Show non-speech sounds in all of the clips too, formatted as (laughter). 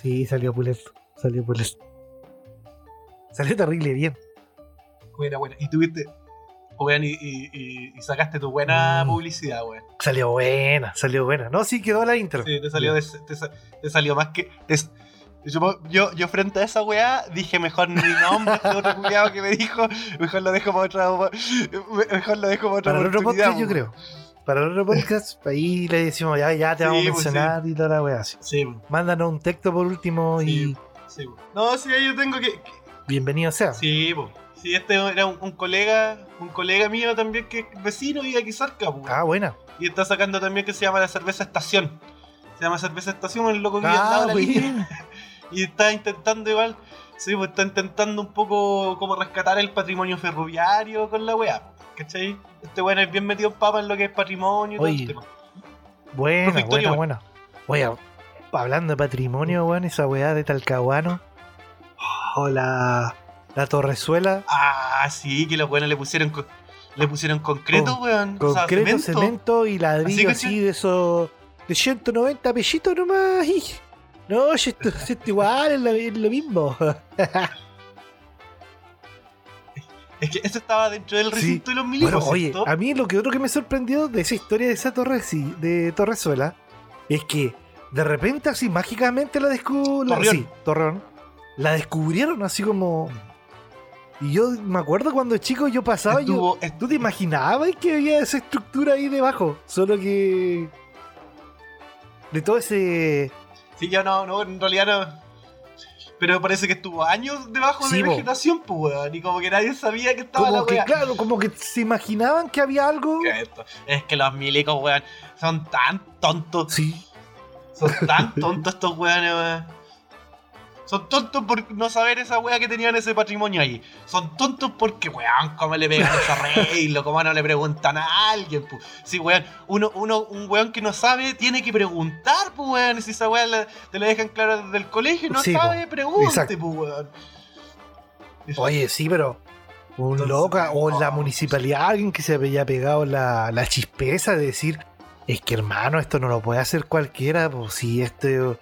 Sí, salió pulento. Salió pulento. Salió terrible bien. Buena, buena. Y tuviste. Weón, y, y- y- sacaste tu buena Mm. publicidad, weón. Salió buena, salió buena. No, sí, quedó la intro. Sí, te salió, de- te, sa- te salió más que. yo, yo, yo frente a esa weá dije mejor ni nombre este (laughs) otro culiado que me dijo, mejor lo dejo para otra mejor lo dejo para otra Para otro podcast, yo creo. Para el otro podcast, ahí le decimos, ya, ya te Sí, vamos a pues, mencionar y toda la weá. así. Sí, weón, Mándanos un texto por último y Sí. weón. No, sí, yo tengo que. bienvenido sea. Sí, po. Sí, este era un, un colega, un colega mío también que es vecino y aquí cerca, po. Ah, buena. Y está sacando también que se llama la cerveza estación. Se llama cerveza estación, el loco que Ah, la línea. (laughs) Y está intentando igual, sí, pues está intentando un poco como rescatar el patrimonio ferroviario con la weá. ¿Cachai? Este weón es bien metido en papa en lo que es patrimonio y todo buena, Victorio, buena. Oye, hablando de patrimonio, weón, esa weá de Talcahuano. O la, la Torrezuela. Ah, sí, que los weones le pusieron le pusieron concreto, Con- weón. O sea, Concreto, cemento. cemento, y ladrillo Así así, de esos. de 190 pesitos nomás. No, esto, esto igual es lo, es lo mismo. (laughs) Es que eso estaba dentro del Sí. recinto de los milicos, Bueno, oye, a mí lo que otro que me sorprendió de esa historia de esa torre, sí, de Torrezuela, es que de repente así mágicamente la descubrieron. Sí, Torreón. La descubrieron así como. Y yo me acuerdo cuando chico yo pasaba y yo. Estuvo- est- ¿Tú te imaginabas que había esa estructura ahí debajo? Solo que. De todo ese. Sí, ya no, no, en realidad no. Pero parece que estuvo años debajo Sí, de po. vegetación, pues, weón. Y como que nadie sabía que estaba la que, weá. claro, como que se imaginaban que había algo. Es que los milicos, weón, son tan tontos. Sí. Son tan tontos estos weones, weón. Son tontos por no saber esa weá que tenían ese patrimonio ahí. Son tontos porque, weón, cómo le pegan ese arreglo, cómo no le preguntan a alguien, pu. Sí, weón, uno, uno, un weón que no sabe tiene que preguntar, pues, weón. Si esa weá la- te la dejan claro desde el colegio y no Sí, sabe, po. pregunte, pues, weón. Oye, sí, pero. Un Entonces, loca, o en la no, municipalidad, alguien que se había pegado la, la chispeza de decir: Es que hermano, esto no lo puede hacer cualquiera, pues si esto es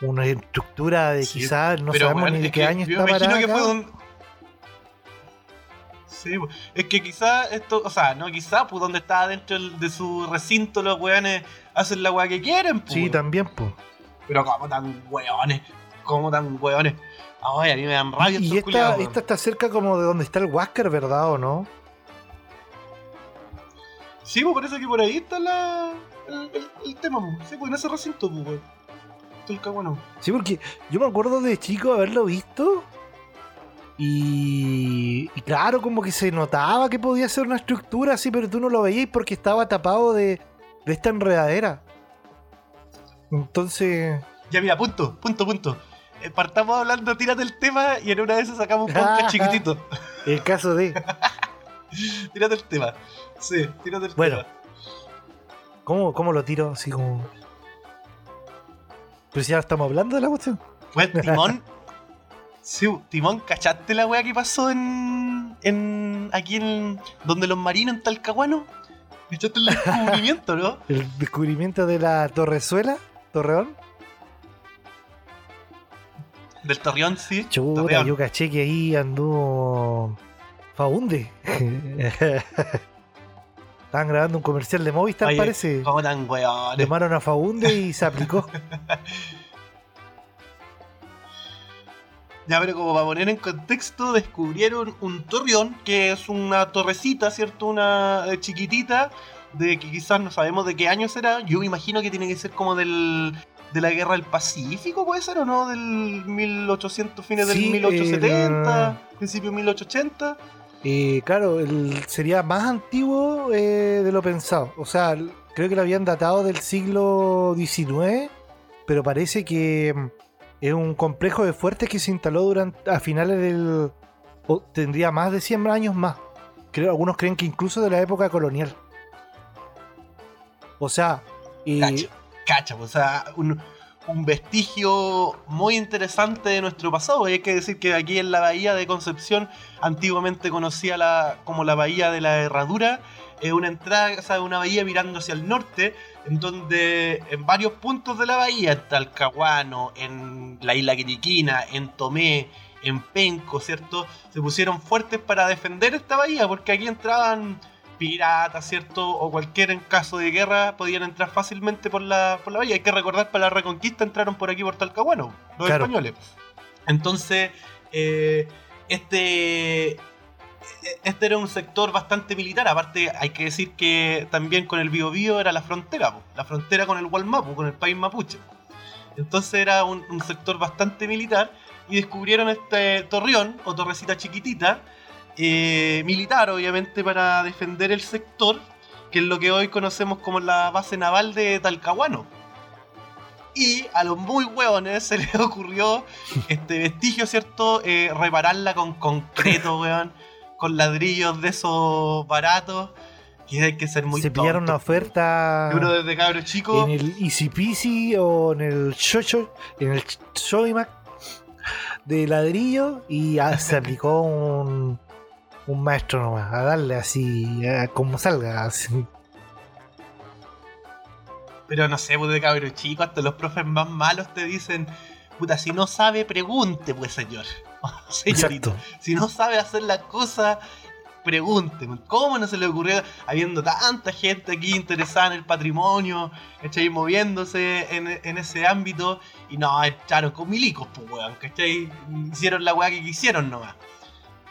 una estructura de Sí, quizás no sabemos ni de qué que año yo está parada que fue donde. Sí, es que quizá esto, o sea, no quizá, pues donde está dentro de su recinto los weones hacen la weá que quieren, pues. Sí, también, pues. Pero como tan weones, como tan weones. Ay, a mí me dan rabia Y estos esta, esta está cerca como de donde está el Huáscar, ¿verdad o no? Sí, pues parece que por ahí está la, el, el- el tema, pues. Sí, pues en ese recinto, pues, weón. El. Sí, porque yo me acuerdo de chico haberlo visto. Y, y claro, como que se notaba que podía ser una estructura así, pero tú no lo veías porque estaba tapado de, de esta enredadera. Entonces, Ya mira, punto, punto, punto. Eh, partamos hablando, tírate el tema y en una de esas sacamos un podcast (laughs) chiquitito. el caso de. (laughs) Tírate el tema. Sí, tírate el Bueno. tema. ¿Cómo, cómo lo tiro? Así como. Pero si ya estamos hablando de la cuestión. Fue (laughs) Timón. Sí, Timón, ¿cachaste la weá que pasó en. en. aquí en. donde los marinos en Talcahuano? ¿Cachaste el descubrimiento, no? (laughs) El descubrimiento de la Torrezuela, Torreón. Del Torreón, sí. Chuta, Torreón. yo caché que ahí anduvo Faunde. (laughs) Estaban grabando un comercial de Movistar, Oye, parece. ¿Cómo tan weones? Llamaron a Faunde y se aplicó. (laughs) Ya, pero como para poner en contexto, descubrieron un torreón, que es una torrecita, ¿cierto? Una eh, chiquitita, de que quizás no sabemos de qué año será. Yo me imagino que tiene que ser como del de la guerra del Pacífico, puede ser, ¿o no? Del 1800, fines Sí, del 1870, el- principio 1880. Eh, claro, el- sería más antiguo eh, de lo pensado. O sea, creo que lo habían datado del siglo XIX, pero parece que mm, es un complejo de fuertes que se instaló durante a finales del... tendría más de 100 años más. Creo, algunos creen que incluso de la época colonial. O sea, y Cacha, cacha, o sea, un, un vestigio muy interesante de nuestro pasado. Hay que decir que aquí en la bahía de Concepción, antiguamente conocida la, como la bahía de la Herradura, es una entrada, o sea, una bahía mirando hacia el norte, en donde en varios puntos de la bahía, en Talcahuano, en la isla Quiriquina, en Tomé, en Penco, ¿cierto? Se pusieron fuertes para defender esta bahía, porque aquí entraban piratas, ¿cierto? O cualquier en caso de guerra podían entrar fácilmente por la, por la bahía. Hay que recordar, para la reconquista entraron por aquí por Talcahuano, los Claro. españoles. Entonces, eh, este, este era un sector bastante militar. Aparte, hay que decir que también con el Biobío era la frontera, po, la frontera con el Gualmapu, con el país mapuche. Entonces era un, un sector bastante militar y descubrieron este torreón o torrecita chiquitita, eh, militar obviamente para defender el sector, que es lo que hoy conocemos como la base naval de Talcahuano. Y a los muy hueones se (laughs) les ocurrió este vestigio, ¿cierto? Eh, repararla con concreto, (laughs) weón, con ladrillos de esos baratos, que hay que ser muy se pillaron una oferta y Uno desde cabro chico. en el Easy Peasy o en el Chocho, en el Choimac de ladrillo y ah, se aplicó un, un maestro nomás, a darle así, a como salga. así. Pero no sé, pues de cabro chico, hasta los profes más malos te dicen, puta, si no sabe, pregunte, pues señor. (laughs) Señorito. Exacto. Si no sabe hacer la cosa, pregunte. pues. ¿Cómo no se le ocurrió, habiendo tanta gente aquí interesada en el patrimonio, ¿cachai? Moviéndose en, en ese ámbito, y no, echaron con milicos, pues, weón, ¿cachai? Hicieron la weá que quisieron nomás.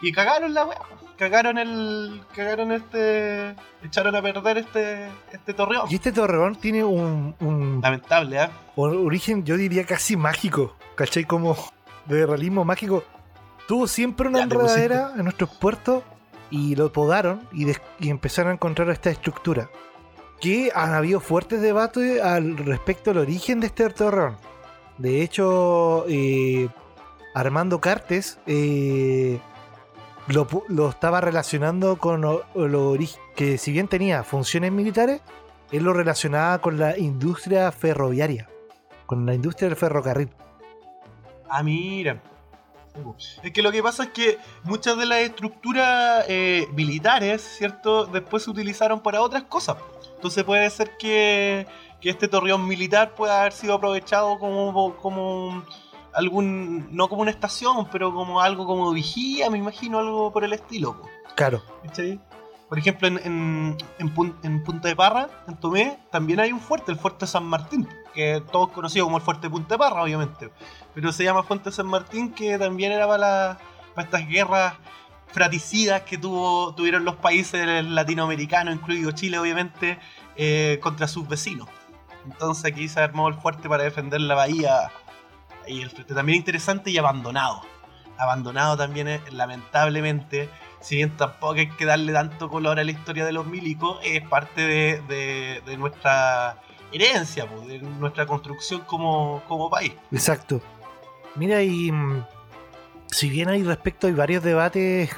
Y cagaron la weá, pues. Cagaron el. cagaron este. echaron a perder este. este torreón. Y este torreón tiene un, un Lamentable, ¿eh? or- origen, yo diría casi mágico, ¿cachai? Como de realismo mágico. Tuvo siempre una Ya enredadera en nuestros puertos y lo podaron y, des- y empezaron a encontrar esta estructura. Que han habido fuertes debates al respecto al origen de este torreón. De hecho, eh, Armando Cartes eh, lo, lo estaba relacionando con lo ori- que si bien tenía funciones militares, él lo relacionaba con la industria ferroviaria, con la industria del ferrocarril. Ah, mira. Es que lo que pasa es que muchas de las estructuras eh, militares, ¿cierto? Después se utilizaron para otras cosas. Entonces puede ser que, que este torreón militar pueda haber sido aprovechado como, como algún, no como una estación, pero como algo como vigía, me imagino, algo por el estilo. po. Claro, ¿Cachai? Por ejemplo, en, en, en Pun- en Punta de Parra, en Tomé, también hay un fuerte, el Fuerte San Martín, que todos conocido como el Fuerte Punta de Parra, obviamente. Pero se llama Fuerte San Martín, que también era para, la- para estas guerras fraticidas que tuvo, tuvieron los países latinoamericanos, incluido Chile, obviamente, eh, contra sus vecinos. Entonces aquí se armó el fuerte para defender la bahía. Y el fuerte también interesante y abandonado. Abandonado también, eh, lamentablemente si bien tampoco hay que darle tanto color a la historia de los milicos, es parte de, de- nuestra herencia, de nuestra construcción como, como país. exacto. Mira, y mm, si bien hay respecto, hay varios debates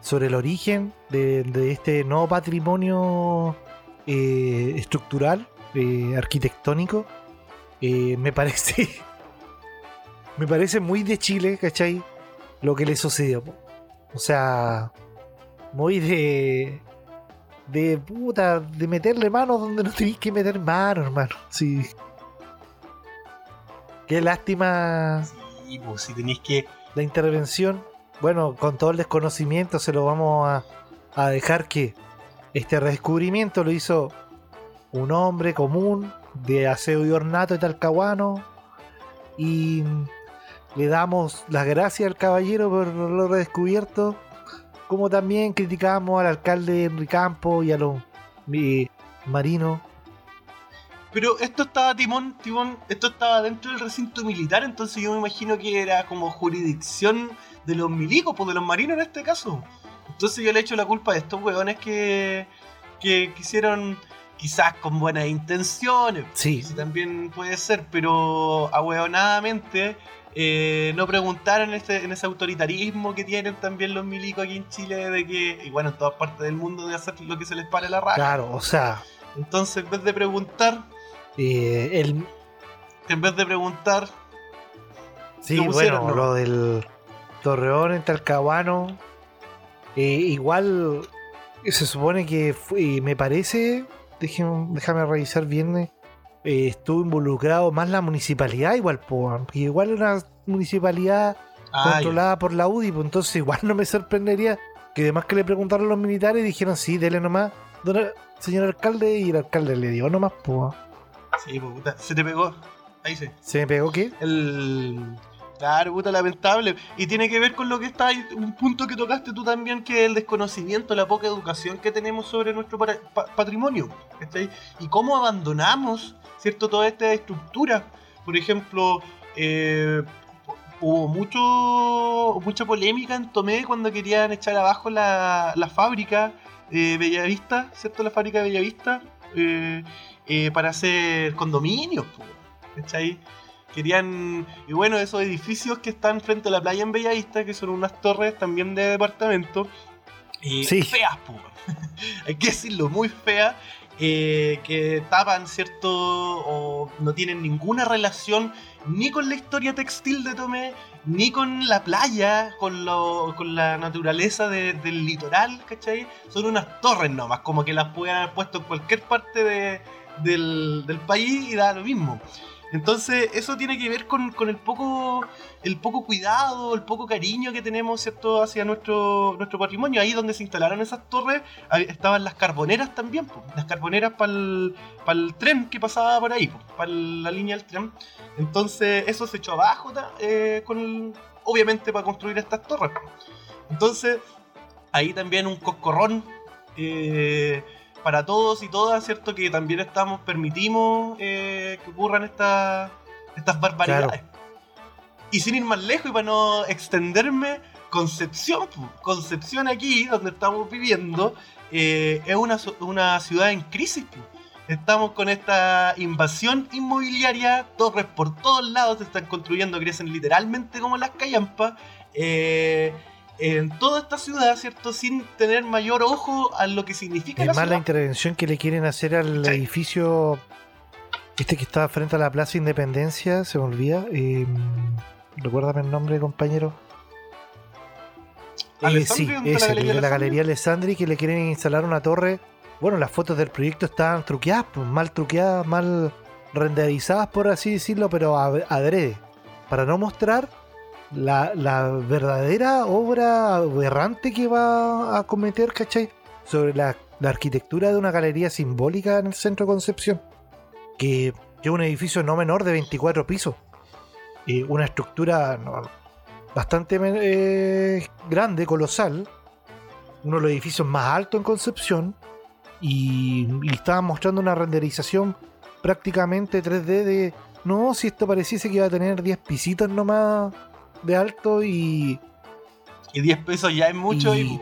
sobre el origen de, este nuevo patrimonio eh, estructural, eh, arquitectónico, me parece. Me parece muy de Chile, ¿cachai? Lo que le sucedió. po. O sea, muy de. de puta, de meterle manos donde no tenéis que meter manos, hermano. Sí. Qué lástima. Sí, pues si tenéis que. La intervención, bueno, con todo el desconocimiento se lo vamos a, a dejar que este redescubrimiento lo hizo un hombre común de aseo y ornato de Talcahuano y le damos las gracias al caballero por lo redescubierto como también criticamos al alcalde Henry Campo y a los eh, marinos Pero esto estaba, Timón, Timón, esto estaba dentro del recinto militar, entonces yo me imagino que era como jurisdicción de los milicos, pues de los marinos en este caso. Entonces yo le echo la culpa a estos hueones que, que quisieron, quizás con buenas intenciones, Sí. sí, también puede ser, pero ahueonadamente eh, no preguntaron en ese, en ese autoritarismo que tienen también los milicos aquí en Chile, de que, y bueno, en todas partes del mundo, de hacer lo que se les pare la raja. claro o sea Entonces, en vez de preguntar, eh, el, en vez de preguntar, Sí, bueno, ¿no? lo del Torreón en Talcahuano. eh, igual se supone que fue- me parece, déjame, déjame revisar bien, eh, estuvo involucrado más la municipalidad, igual, po, igual una municipalidad ah, controlada por la UDI, pues entonces igual no me sorprendería que además que le preguntaron los militares dijeron, sí, dele nomás, don- señor alcalde, y el alcalde le dio nomás, pues. sí, puta, se te pegó. Ahí sí. ¿Se me pegó qué? El. Claro, puta, lamentable. Y tiene que ver con lo que está ahí, un punto que tocaste tú también, que es el desconocimiento, la poca educación que tenemos sobre nuestro patrimonio. ¿cachai? Y cómo abandonamos, ¿cierto? Toda esta estructura. Por ejemplo, eh, hubo mucho mucha polémica en Tomé cuando querían echar abajo la, la fábrica de Bellavista, ¿cierto? La fábrica de Bellavista, eh, eh, para hacer condominios, ¿cachai? Querían, y bueno, esos edificios que están frente a la playa en Bellavista, que son unas torres también de departamento, eh, Sí. feas, po, (laughs) hay que decirlo, muy feas, eh, que tapan, ¿cierto? O no tienen ninguna relación ni con la historia textil de Tomé, ni con la playa, con, lo, con la naturaleza de- del litoral, ¿cachai? Son unas torres nomás, como que las pueden haber puesto en cualquier parte de- del, del país y da lo mismo. Entonces, eso tiene que ver con, el poco el poco cuidado, el poco cariño que tenemos, ¿cierto?, hacia nuestro, nuestro patrimonio. Ahí donde se instalaron esas torres, estaban las carboneras también, las carboneras para el tren que pasaba por ahí, para la línea del tren. Entonces, eso se echó abajo, eh, con obviamente para construir estas torres. Entonces, ahí también un coscorrón eh, para todos y todas, ¿cierto? Que también estamos, permitimos eh, que ocurran estas estas barbaridades. Y sin ir más lejos y para no extenderme, Concepción. Concepción aquí, donde estamos viviendo, eh, es una, una ciudad en crisis. Estamos con esta invasión inmobiliaria, torres por todos lados se están construyendo, crecen literalmente como las callampas. eh, en toda esta ciudad, ¿cierto? Sin tener mayor ojo a lo que significa la Es la ciudad. intervención que le quieren hacer al Sí. edificio este que está frente a la Plaza Independencia, se me olvida. Eh, recuérdame el nombre, compañero. Eh, sí, ¿dónde está la ese, Galería de la? Galería Alessandri, que le quieren instalar una torre. Bueno, las fotos del proyecto estaban truqueadas, pues, mal truqueadas, mal renderizadas, por así decirlo, pero adrede. Para no mostrar la, la verdadera obra aberrante que va a cometer, ¿cachai? Sobre la, arquitectura de una galería simbólica en el centro de Concepción. Que, es un edificio no menor de 24 pisos. Y una estructura bastante eh, grande, colosal. Uno de los edificios más altos en Concepción. Y, y estaban mostrando una renderización prácticamente 3D de. No, si esto pareciese que iba a tener 10 pisitos nomás de alto y, Y 10 pesos ya es mucho y, Y-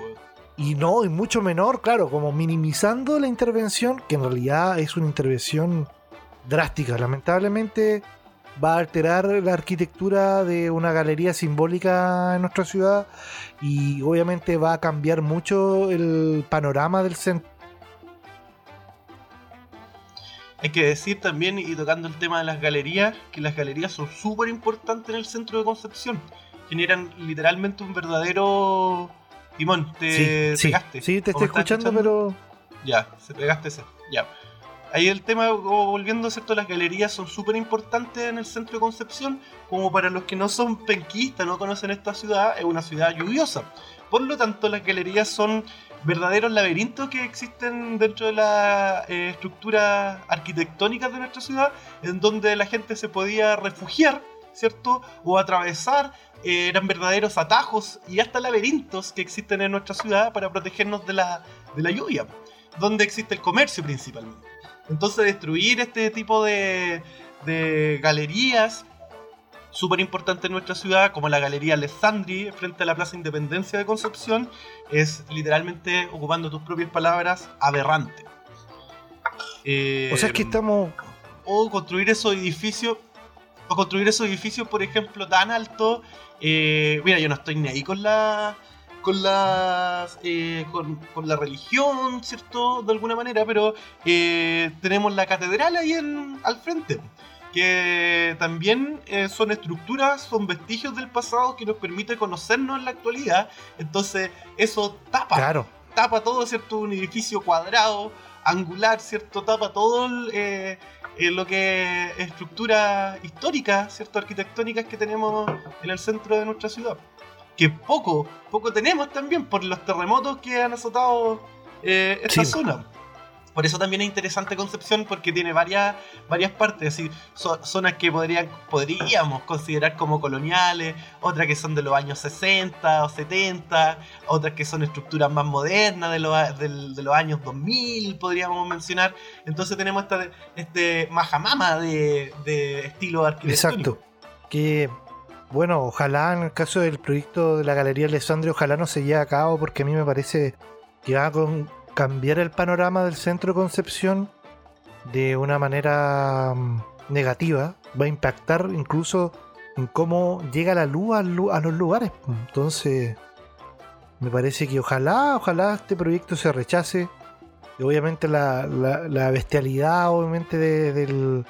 y no, y mucho menor, claro, como minimizando la intervención, que en realidad es una intervención drástica. Lamentablemente va a alterar la arquitectura de una galería simbólica en nuestra ciudad y obviamente va a cambiar mucho el panorama del centro. Hay que decir también, y tocando el tema de las galerías, que las galerías son súper importantes en el centro de Concepción. Generan literalmente un verdadero timón. Te sí, pegaste. sí, te ¿O me estoy escuchando, pero Ya, se pegaste ese. Ya. ahí el tema, volviendo, ¿cierto? Las galerías son súper importantes en el centro de Concepción, como para los que no son penquistas, no conocen esta ciudad, es una ciudad lluviosa. Por lo tanto, las galerías son verdaderos laberintos que existen dentro de la eh, estructura arquitectónica de nuestra ciudad, en donde la gente se podía refugiar, ¿cierto? O atravesar, eh, eran verdaderos atajos y hasta laberintos que existen en nuestra ciudad para protegernos de la, de la lluvia, donde existe el comercio principalmente. Entonces destruir este tipo de, de galerías súper importante en nuestra ciudad, como la Galería Alessandri, frente a la Plaza Independencia de Concepción, es literalmente, ocupando tus propias palabras, aberrante. o sea, es que estamos... O construir esos edificios, o construir esos edificios, por ejemplo, tan altos. Eh, mira, yo no estoy ni ahí con la... Con, las, eh, con, con, la religión, ¿cierto? De alguna manera, pero eh, tenemos la catedral ahí en, al frente que también eh, son estructuras, son vestigios del pasado que nos permite conocernos en la actualidad. Entonces, eso tapa, tapa todo, ¿cierto? Un edificio cuadrado, angular, ¿cierto? Tapa todo eh, eh, lo que es estructura histórica, ¿cierto? Arquitectónicas que tenemos en el centro de nuestra ciudad. Que poco, poco tenemos también por los terremotos que han azotado esta zona. Por eso también es interesante Concepción porque tiene varias, varias partes, así, zonas que podrían, podríamos considerar como coloniales, otras que son de los años 60 o 70, otras que son estructuras más modernas de los, de, los años 2000, podríamos mencionar. Entonces tenemos esta, este majamama de, de estilo arquitectónico. Exacto. Que bueno, ojalá en el caso del proyecto de la Galería Alessandro, ojalá no se lleve a cabo porque a mí me parece que va con, cambiar el panorama del centro de Concepción de una manera mm, negativa, va a impactar incluso en cómo llega la luz a, los lugares. Entonces, me parece que ojalá, ojalá este proyecto se rechace. Obviamente la, bestialidad, obviamente, de,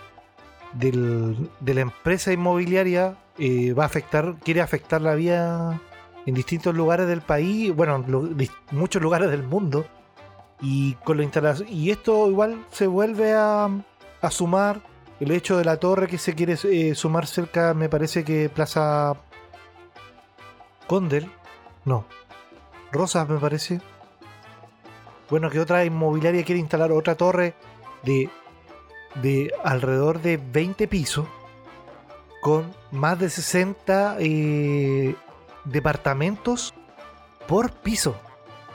de la empresa inmobiliaria eh, va a afectar, quiere afectar la vida en distintos lugares del país, bueno, muchos lugares del mundo y con la instalación. Y esto igual se vuelve a, a sumar. El hecho de la torre que se quiere eh, sumar cerca, me parece que Plaza Condel. No. Rosas, me parece. Bueno, que otra inmobiliaria quiere instalar otra torre de, de alrededor de 20 pisos con más de 60 eh, departamentos por piso.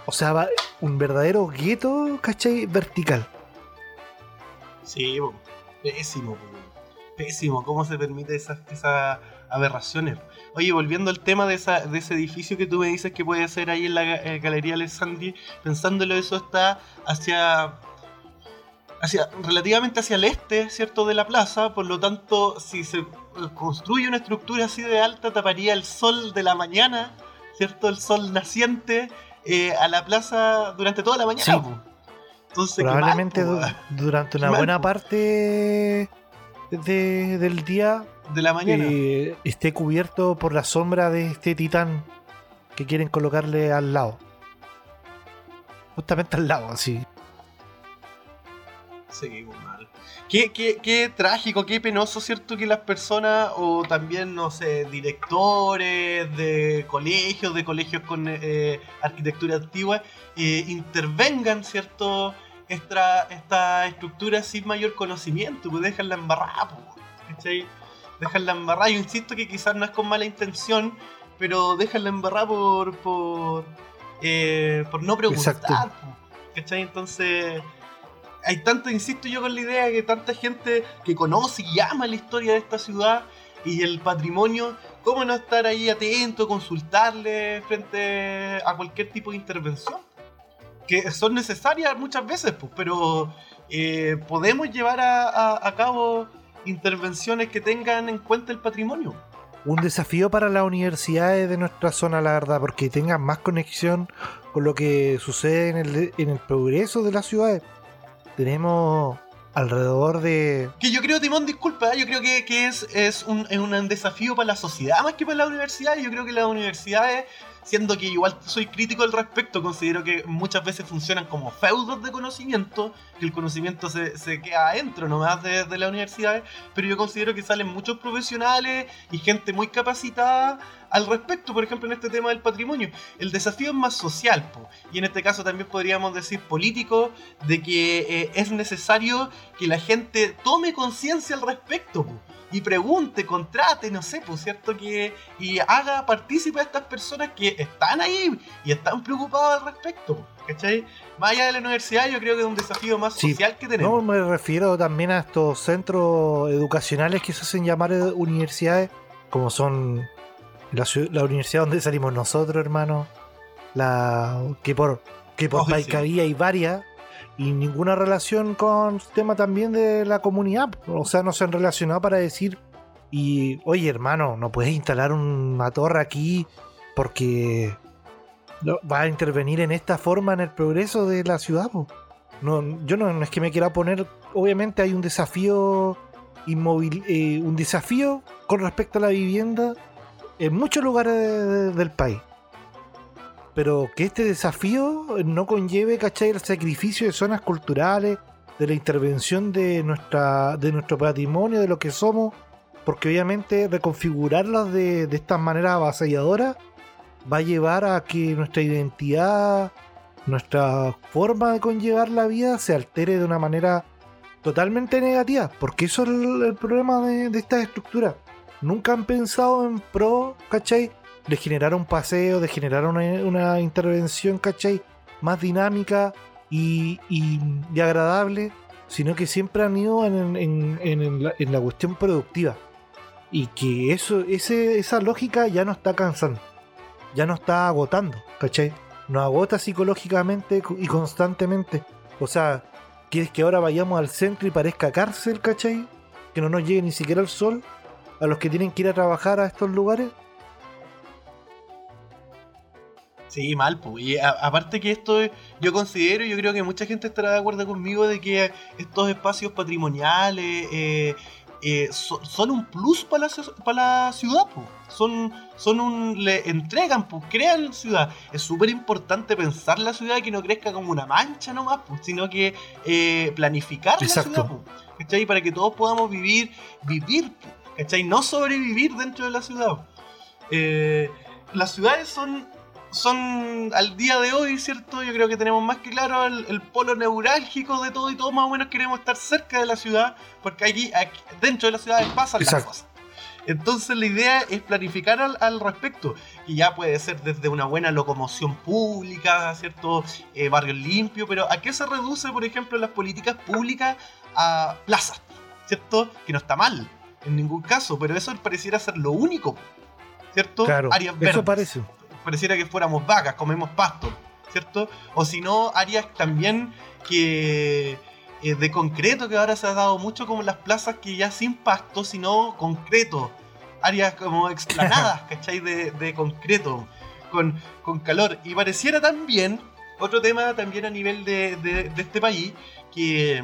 O sea, va un verdadero gueto, ¿cachai? Vertical. Sí, pésimo, pésimo. ¿Cómo se permite esas, aberraciones? Oye, volviendo al tema de, esa, de ese edificio que tú me dices que puede ser ahí en la eh, Galería Alessandri, pensándolo, eso está hacia hacia, relativamente hacia el este, ¿cierto?, de la plaza, por lo tanto, si se construye una estructura así de alta, taparía el sol de la mañana, ¿cierto?, el sol naciente, eh, a la plaza durante toda la mañana. Entonces, Probablemente durante una buena parte del día de la mañana eh, esté cubierto por la sombra de este titán que quieren colocarle al lado. Justamente al lado, así. Seguimos mal. Qué, qué, qué, trágico, qué penoso, ¿cierto? Que las personas, o también, no sé, directores de colegios, de colegios con eh, arquitectura antigua, eh, intervengan, ¿cierto? Esta, esta estructura sin mayor conocimiento, pues dejanla embarrada, ¿cachai? Dejanla embarrada. Yo insisto que quizás no es con mala intención, pero déjenla embarrada por, por, eh, por no preguntar, ¿cachai? Entonces hay tanto, insisto yo con la idea que tanta gente que conoce y ama la historia de esta ciudad y el patrimonio, ¿cómo no estar ahí atento, consultarle frente a cualquier tipo de intervención? Que son necesarias muchas veces, pues, pero eh, podemos llevar a, cabo intervenciones que tengan en cuenta el patrimonio. Un desafío para las universidades de nuestra zona, la verdad, porque tengan más conexión con lo que sucede en el, en el progreso de las ciudades tenemos alrededor de... Que yo creo, Timón, disculpa, yo creo que, que es, es, un, es un desafío para la sociedad más que para la universidad. Yo creo que las universidades siendo que igual soy crítico al respecto, considero que muchas veces funcionan como feudos de conocimiento, que el conocimiento se, se queda adentro nomás de, de las universidades, pero yo considero que salen muchos profesionales y gente muy capacitada al respecto, por ejemplo, en este tema del patrimonio. El desafío es más social, po, y en este caso también podríamos decir político, de que eh, es necesario que la gente tome conciencia al respecto. Po y pregunte, contrate, no sé, pues cierto que y haga partícipe a estas personas que están ahí y están preocupadas al respecto, ¿cachai? Más allá de la universidad, yo creo que es un desafío más social que tenemos. No, me refiero también a estos centros educacionales que se hacen llamar universidades, como son la, la universidad donde salimos nosotros, hermano, la que por que por oh, hay varias y ninguna relación con el tema también de la comunidad. O sea, no se han relacionado para decir, y oye hermano, no puedes instalar una torre aquí porque va a intervenir en esta forma en el progreso de la ciudad. No, yo no, es que me quiera poner, obviamente hay un desafío eh, un desafío con respecto a la vivienda en muchos lugares del país pero que este desafío no conlleve, ¿cachai? El sacrificio de zonas culturales, de la intervención de, nuestra, de nuestro patrimonio, de lo que somos, porque obviamente reconfigurarlas de, de esta manera avasalladora va a llevar a que nuestra identidad, nuestra forma de conllevar la vida se altere de una manera totalmente negativa, porque eso es el, problema de, de estas estructuras. Nunca han pensado en pro, ¿cachai? De generar un paseo, de generar una, intervención, ¿cachai? Más dinámica y, agradable, sino que siempre han ido en, la, cuestión productiva. Y que eso, ese, esa lógica ya no está cansando, ya no está agotando, ¿cachai? Nos agota psicológicamente y constantemente. O sea, ¿quieres que ahora vayamos al centro y parezca cárcel, ¿cachai? Que no nos llegue ni siquiera el sol a los que tienen que ir a trabajar a estos lugares. Sí, mal, pues. Y aparte que esto, yo considero, yo creo que mucha gente estará de acuerdo conmigo de que estos espacios patrimoniales eh, eh, son un plus para la, para la ciudad, pues. Son, son un. le entregan, pues, crean ciudad. Es súper importante pensar la ciudad que no crezca como una mancha nomás, pues, sino que eh, planificar la ciudad, pues, ¿cachai? Para que todos podamos vivir, vivir, ¿cachai? No sobrevivir dentro de la ciudad. las ciudades son son al día de hoy, ¿cierto? Yo creo que tenemos más que claro el, polo neurálgico de todo y todos más o menos queremos estar cerca de la ciudad, porque aquí, dentro de la ciudad pasan las cosas. Entonces la idea es planificar al, respecto, y ya puede ser desde una buena locomoción pública, ¿cierto? Eh, barrios limpios, pero ¿a qué se reduce, por ejemplo, las políticas públicas a plazas? ¿Cierto? Que no está mal, en ningún caso, pero eso pareciera ser lo único, ¿cierto? Claro, Eso parece pareciera que fuéramos vacas, comemos pasto, ¿cierto? O si no, áreas también que eh, de concreto, que ahora se ha dado mucho como las plazas que ya sin pasto, sino concreto. Áreas como explanadas, (laughs) ¿cachai? De, de concreto, con, con, calor. Y pareciera también, otro tema también a nivel de, de, de este país, que,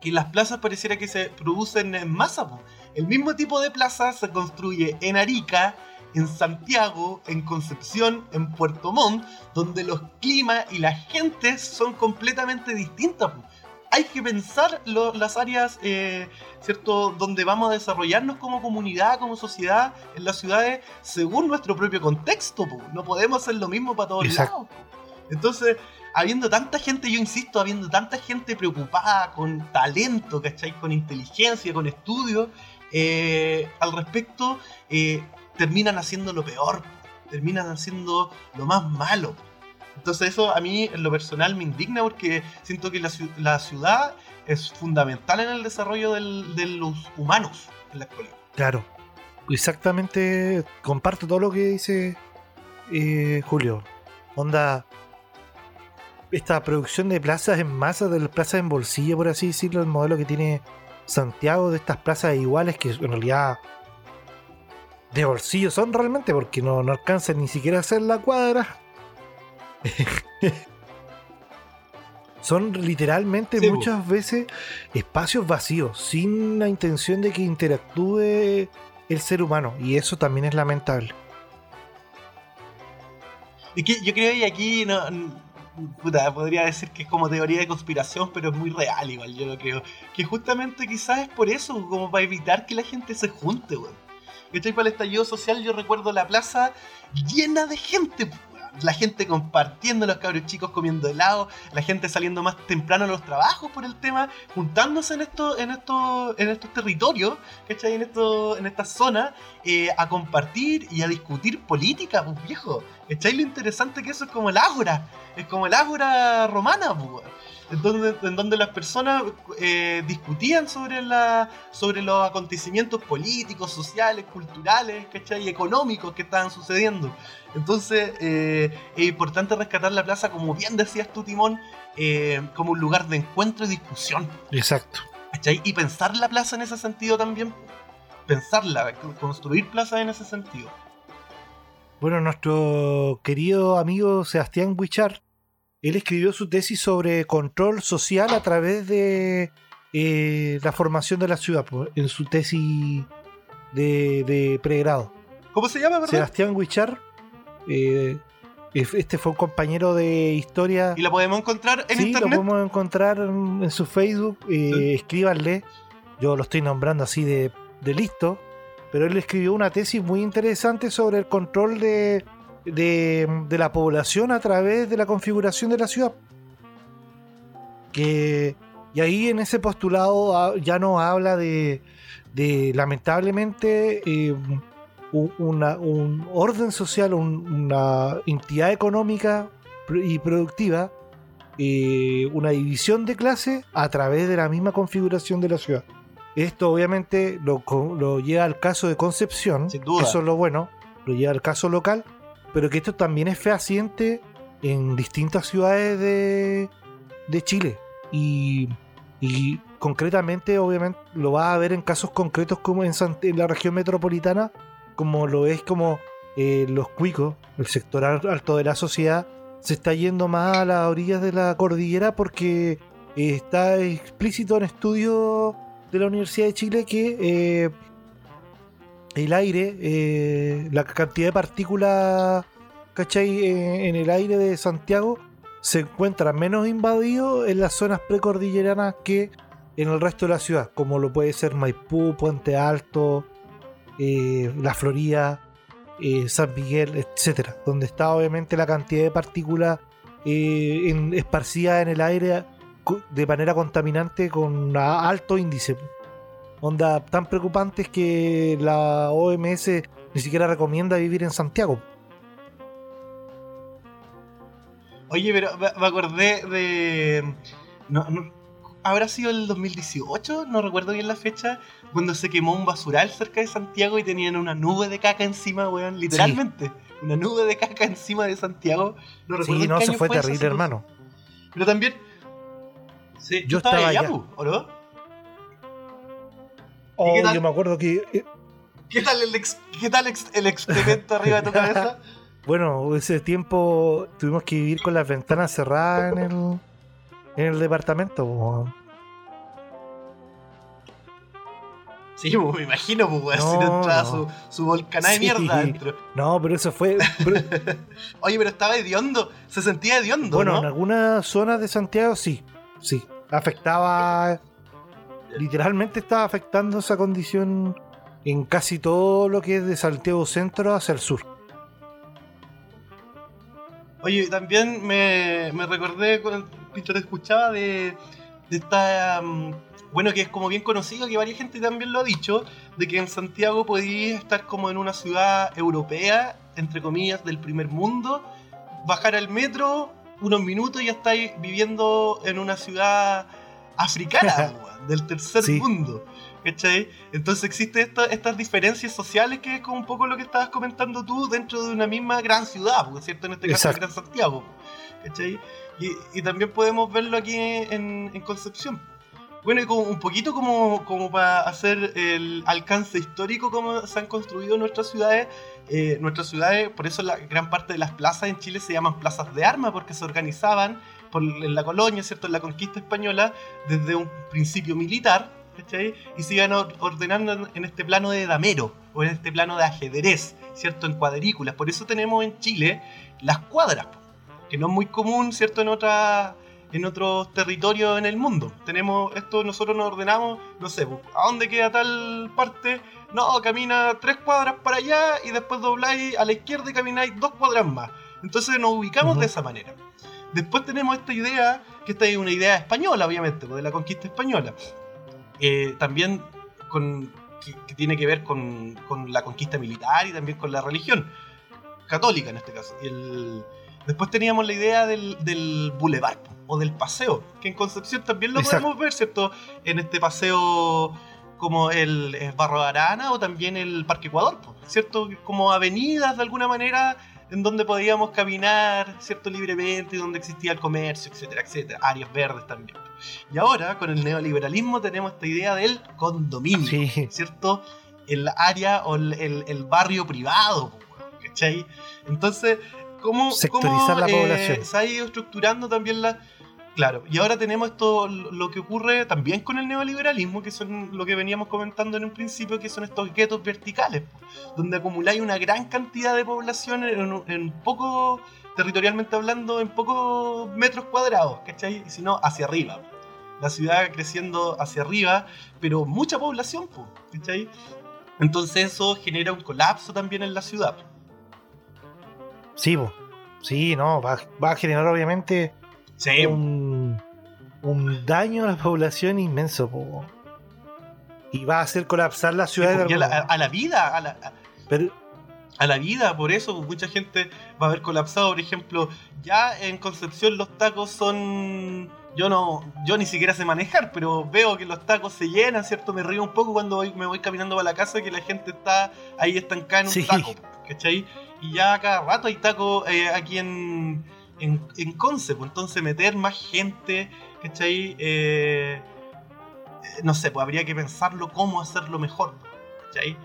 que las plazas pareciera que se producen en masa. El mismo tipo de plaza se construye en Arica, en Santiago, en Concepción, en Puerto Montt, donde los climas y las gentes son completamente distintas. Hay que pensar las áreas, eh, ¿cierto?, donde vamos a desarrollarnos como comunidad, como sociedad, en las ciudades, según nuestro propio contexto. No podemos hacer lo mismo para todos lados. Entonces, habiendo tanta gente, yo insisto, habiendo tanta gente preocupada con talento, ¿cachai? Con inteligencia, con estudio, eh, al respecto, eh, terminan haciendo lo peor, terminan haciendo lo más malo. Entonces eso a mí en lo personal me indigna porque siento que la, ciudad es fundamental en el desarrollo de los humanos en la actualidad. Claro, exactamente, comparto todo lo que dice eh, Julio. Onda, esta producción de plazas en masa, de las plazas en bolsillo, por así decirlo, el modelo que tiene Santiago de estas plazas iguales que en realidad de bolsillo son realmente porque no, no alcanzan ni siquiera a hacer la cuadra. (laughs) Son literalmente Sí, muchas veces espacios vacíos, sin la intención de que interactúe el ser humano. Y eso también es lamentable. Es que yo creo que aquí no. Puta, podría decir que es como teoría de conspiración, pero es muy real igual, yo lo creo. Que justamente quizás es por eso, como para evitar que la gente se junte, weón. Estoy para el estallido social, yo recuerdo la plaza llena de gente, weón. la gente compartiendo, los cabros chicos comiendo helado, la gente saliendo más temprano a los trabajos por el tema, juntándose en estos, en estos, en estos territorios, ¿cachai? En, estos, en estas zonas, eh, a compartir y a discutir política, pues viejo. ¿Cachai? Lo interesante que eso es como el ágora, es como el ágora romana, pues. En donde, en donde las personas eh, discutían sobre, la, sobre los acontecimientos políticos, sociales, culturales, ¿cachai? y económicos que estaban sucediendo. Entonces, eh, es importante rescatar la plaza, como bien decías tú, Timón, eh, como un lugar de encuentro y discusión. Exacto. ¿cachai? Y pensar la plaza en ese sentido también. Pensarla, construir plaza en ese sentido. Bueno, nuestro querido amigo Sebastián Huichar, él escribió su tesis sobre control social a través de eh, la formación de la ciudad, en su tesis de, de pregrado. ¿Cómo se llama, verdad? Sebastián Huichar, eh, este fue un compañero de historia. Y la podemos encontrar en sí, internet. lo podemos encontrar en, en su Facebook. eh, Sí. Escríbanle. Yo lo estoy nombrando así de, de listo. Pero él escribió una tesis muy interesante sobre el control de, de, de la población a través de la configuración de la ciudad. Que, y ahí en ese postulado ya no habla de, de lamentablemente, eh, un, una- un orden social, un- una entidad económica y productiva, eh, una división de clase a través de la misma configuración de la ciudad. Esto obviamente lo, lo lleva al caso de Concepción, Sin duda. eso es lo bueno, lo lleva al caso local, pero que esto también es fehaciente en distintas ciudades de, de Chile. Y, y concretamente, obviamente, lo va a ver en casos concretos como en, la región metropolitana, como lo es como eh, los cuicos, el sector al- alto de la sociedad, se está yendo más a las orillas de la cordillera porque eh, está explícito en estudios de la Universidad de Chile que eh, el aire, eh, la cantidad de partículas, ¿cachai? Eh, en el aire de Santiago se encuentra menos invadido en las zonas precordilleranas que en el resto de la ciudad, como lo puede ser Maipú, Puente Alto, eh, La Florida, San Miguel, etcétera, donde está obviamente la cantidad de partículas en- esparcidas en el aire de manera contaminante con alto índice. Onda tan preocupantes que la OMS ni siquiera recomienda vivir en Santiago. Oye, pero me acordé de. No, no- ¿Habrá sido el 2018? No recuerdo bien la fecha. Cuando se quemó un basural cerca de Santiago y tenían una nube de caca encima, weón. Literalmente. Una nube de caca encima de Santiago. No recuerdo Sí, no, qué eso año fue terrible, hermano. Pero también. Sí, Yo yo estaba allá, allá. ¿o no? Oh, qué tal? yo me acuerdo que eh, ¿Qué tal el, ex- qué tal ex- el excremento arriba de tu cabeza? (laughs) Bueno, ese tiempo tuvimos que vivir con las ventanas cerradas en el, en el departamento. po. Sí, me imagino, pues, weón. si No, no entraba no. su, su volcana de Sí. mierda adentro. No, pero eso fue. pero- (laughs) Oye, pero estaba hediondo. Se sentía hediondo, bueno, en ¿no? algunas zonas de Santiago sí. Sí. Afectaba. Literalmente estaba afectando esa condición en casi todo lo que es de Santiago Centro hacia el sur. Oye, también me, me recordé cuando te escuchaba de, esta. mm, bueno, que es como bien conocido, que varias gente también lo ha dicho, de que en Santiago podías estar como en una ciudad europea, entre comillas, del primer mundo, bajar al metro, unos minutos y ya estáis viviendo en una ciudad africana, (laughs) weón, del tercer Sí. mundo. ¿Cachai? Entonces existen esta- estas diferencias sociales que es como un poco lo que estabas comentando tú dentro de una misma gran ciudad, porque cierto en este caso Exacto. Gran Santiago. ¿Cachai? Y, y también podemos verlo aquí en, en Concepción. Bueno, y como un poquito como, como para hacer el alcance histórico como se han construido nuestras ciudades. eh, nuestras ciudades, por eso la gran parte de las plazas en Chile se llaman plazas de armas, porque se organizaban por, en la colonia, ¿cierto? En la conquista española, desde un principio militar, ¿cachai? Y se iban or- ordenando en, este plano de damero, o en este plano de ajedrez, ¿cierto? En cuadrículas. Por eso tenemos en Chile las cuadras, que no es muy común, ¿cierto? En otras en otros territorios en el mundo. Tenemos esto, nosotros nos ordenamos, no sé, ¿a dónde queda tal parte? No, camina tres cuadras para allá y después dobláis a la izquierda y camináis dos cuadras más. Entonces nos ubicamos de esa manera. Después tenemos esta idea, que esta es una idea española, obviamente, pues, de la conquista española. Eh, también con, que, que tiene que ver con, con la conquista militar y también con la religión católica en este caso. Y el- después teníamos la idea del, del boulevard po, o del paseo, que en Concepción también lo Exacto. podemos ver, ¿cierto? En este paseo como el, eh, Barro de Arana o también el Parque Ecuador, ¿cierto? Como avenidas de alguna manera en donde podíamos caminar, ¿cierto? Libremente, donde existía el comercio, etcétera, etcétera. Áreas verdes también. Y ahora, con el neoliberalismo, tenemos esta idea del condominio. Sí. ¿cierto? El área o el, el- el barrio privado, ¿cachai? Entonces, ¿cómo, Sectorizar cómo, la eh, población. se ha ido estructurando también la... Claro, y ahora tenemos esto, lo que ocurre también con el neoliberalismo, que son lo que veníamos comentando en un principio, que son estos guetos verticales, donde acumuláis una gran cantidad de población en, poco, territorialmente hablando, en pocos metros cuadrados, ¿cachai? Y si no, hacia arriba. La ciudad creciendo hacia arriba, pero mucha población, po, ¿cachai? Entonces eso genera un colapso también en la ciudad. Sí, sí, no, va, va a generar obviamente Sí, un, un daño a la población inmenso, po. Y va a hacer colapsar la ciudad de a, la, alguna- a la vida, a la, a- Pero, a la vida, por eso pues, mucha gente va a haber colapsado, por ejemplo, ya en Concepción los tacos son... Yo no, yo ni siquiera sé manejar, pero veo que los tacos se llenan, ¿cierto? Me río un poco cuando voy- me voy caminando para la casa que la gente está ahí estancada en un Sí. taco, ¿cachai? Y ya cada rato hay tacos eh, aquí en, en, en Conce, pues, entonces meter más gente, ¿cachai? Eh, eh, no sé, pues habría que pensarlo cómo hacerlo mejor, ¿cachai?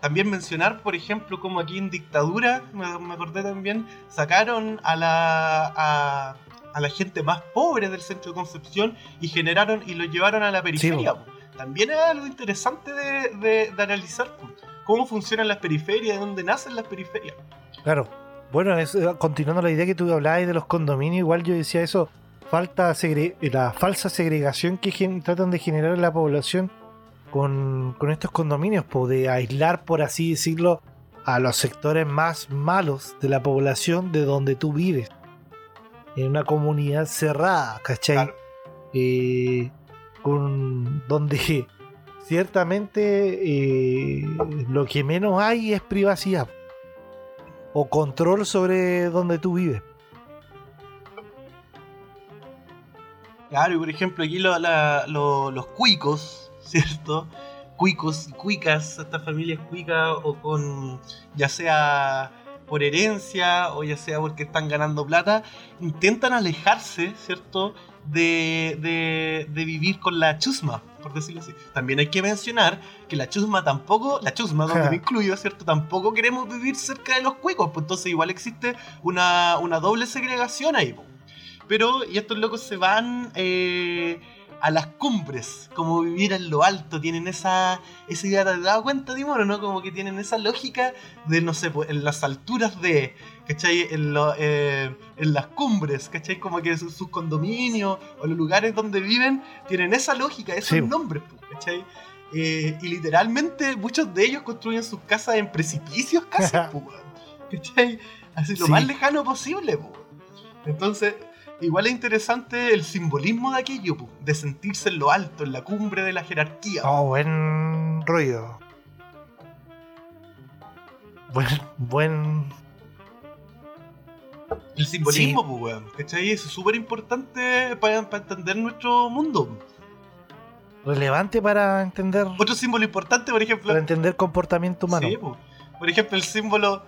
También mencionar, por ejemplo, como aquí en dictadura, me, me acordé también, sacaron a la, a, a la gente más pobre del centro de Concepción y generaron y lo llevaron a la periferia. También es algo interesante de, de- de analizar cómo funcionan las periferias, de dónde nacen las periferias. claro, bueno, es- eh, continuando la idea que tú hablabas de los condominios, igual yo decía eso, falta eh, la falsa segregación que tratan de generar en la población con, con estos condominios, de aislar, por así decirlo, a los sectores más malos de la población de donde tú vives. En una comunidad cerrada, ¿cachai? Claro. Eh, con, donde (laughs) ciertamente eh, lo que menos hay es privacidad o control sobre donde tú vives. Claro, y por ejemplo, aquí los cuicos, ¿cierto? Cuicos y cuicas, estas familias cuicas, o con ya sea por herencia o ya sea porque están ganando plata, intentan alejarse, ¿cierto? De, de, de vivir con la chusma, por decirlo así. También hay que mencionar que la chusma tampoco, la chusma donde (laughs) me incluyo, ¿cierto? Tampoco queremos vivir cerca de los cuicos, pues entonces igual existe una, una doble segregación ahí, pues. Pero, y estos locos se van eh, a las cumbres, como vivir en lo alto, tienen esa, esa idea, ¿te has dado cuenta, Timor, o no? Como que tienen esa lógica de, no sé, pues, en las alturas de, ¿cachai? En, lo- eh, en las cumbres, ¿cachai? Como que sus, sus condominios o los lugares donde viven tienen esa lógica, esos Sí. nombres, pues, ¿cachai? Eh, y literalmente muchos de ellos construyen sus casas en precipicios casi, (laughs) pues. ¿cachai? Así lo Sí. más lejano posible, pues. Entonces, igual es interesante el simbolismo de aquello, de sentirse en lo alto, en la cumbre de la jerarquía. Oh, buen rollo. Buen, buen. El simbolismo, pues, weón. ¿Cachai? Eso es súper importante para, para entender nuestro mundo. relevante para entender Otro símbolo importante, por ejemplo. para entender comportamiento humano. Sí, po. Por ejemplo, el símbolo.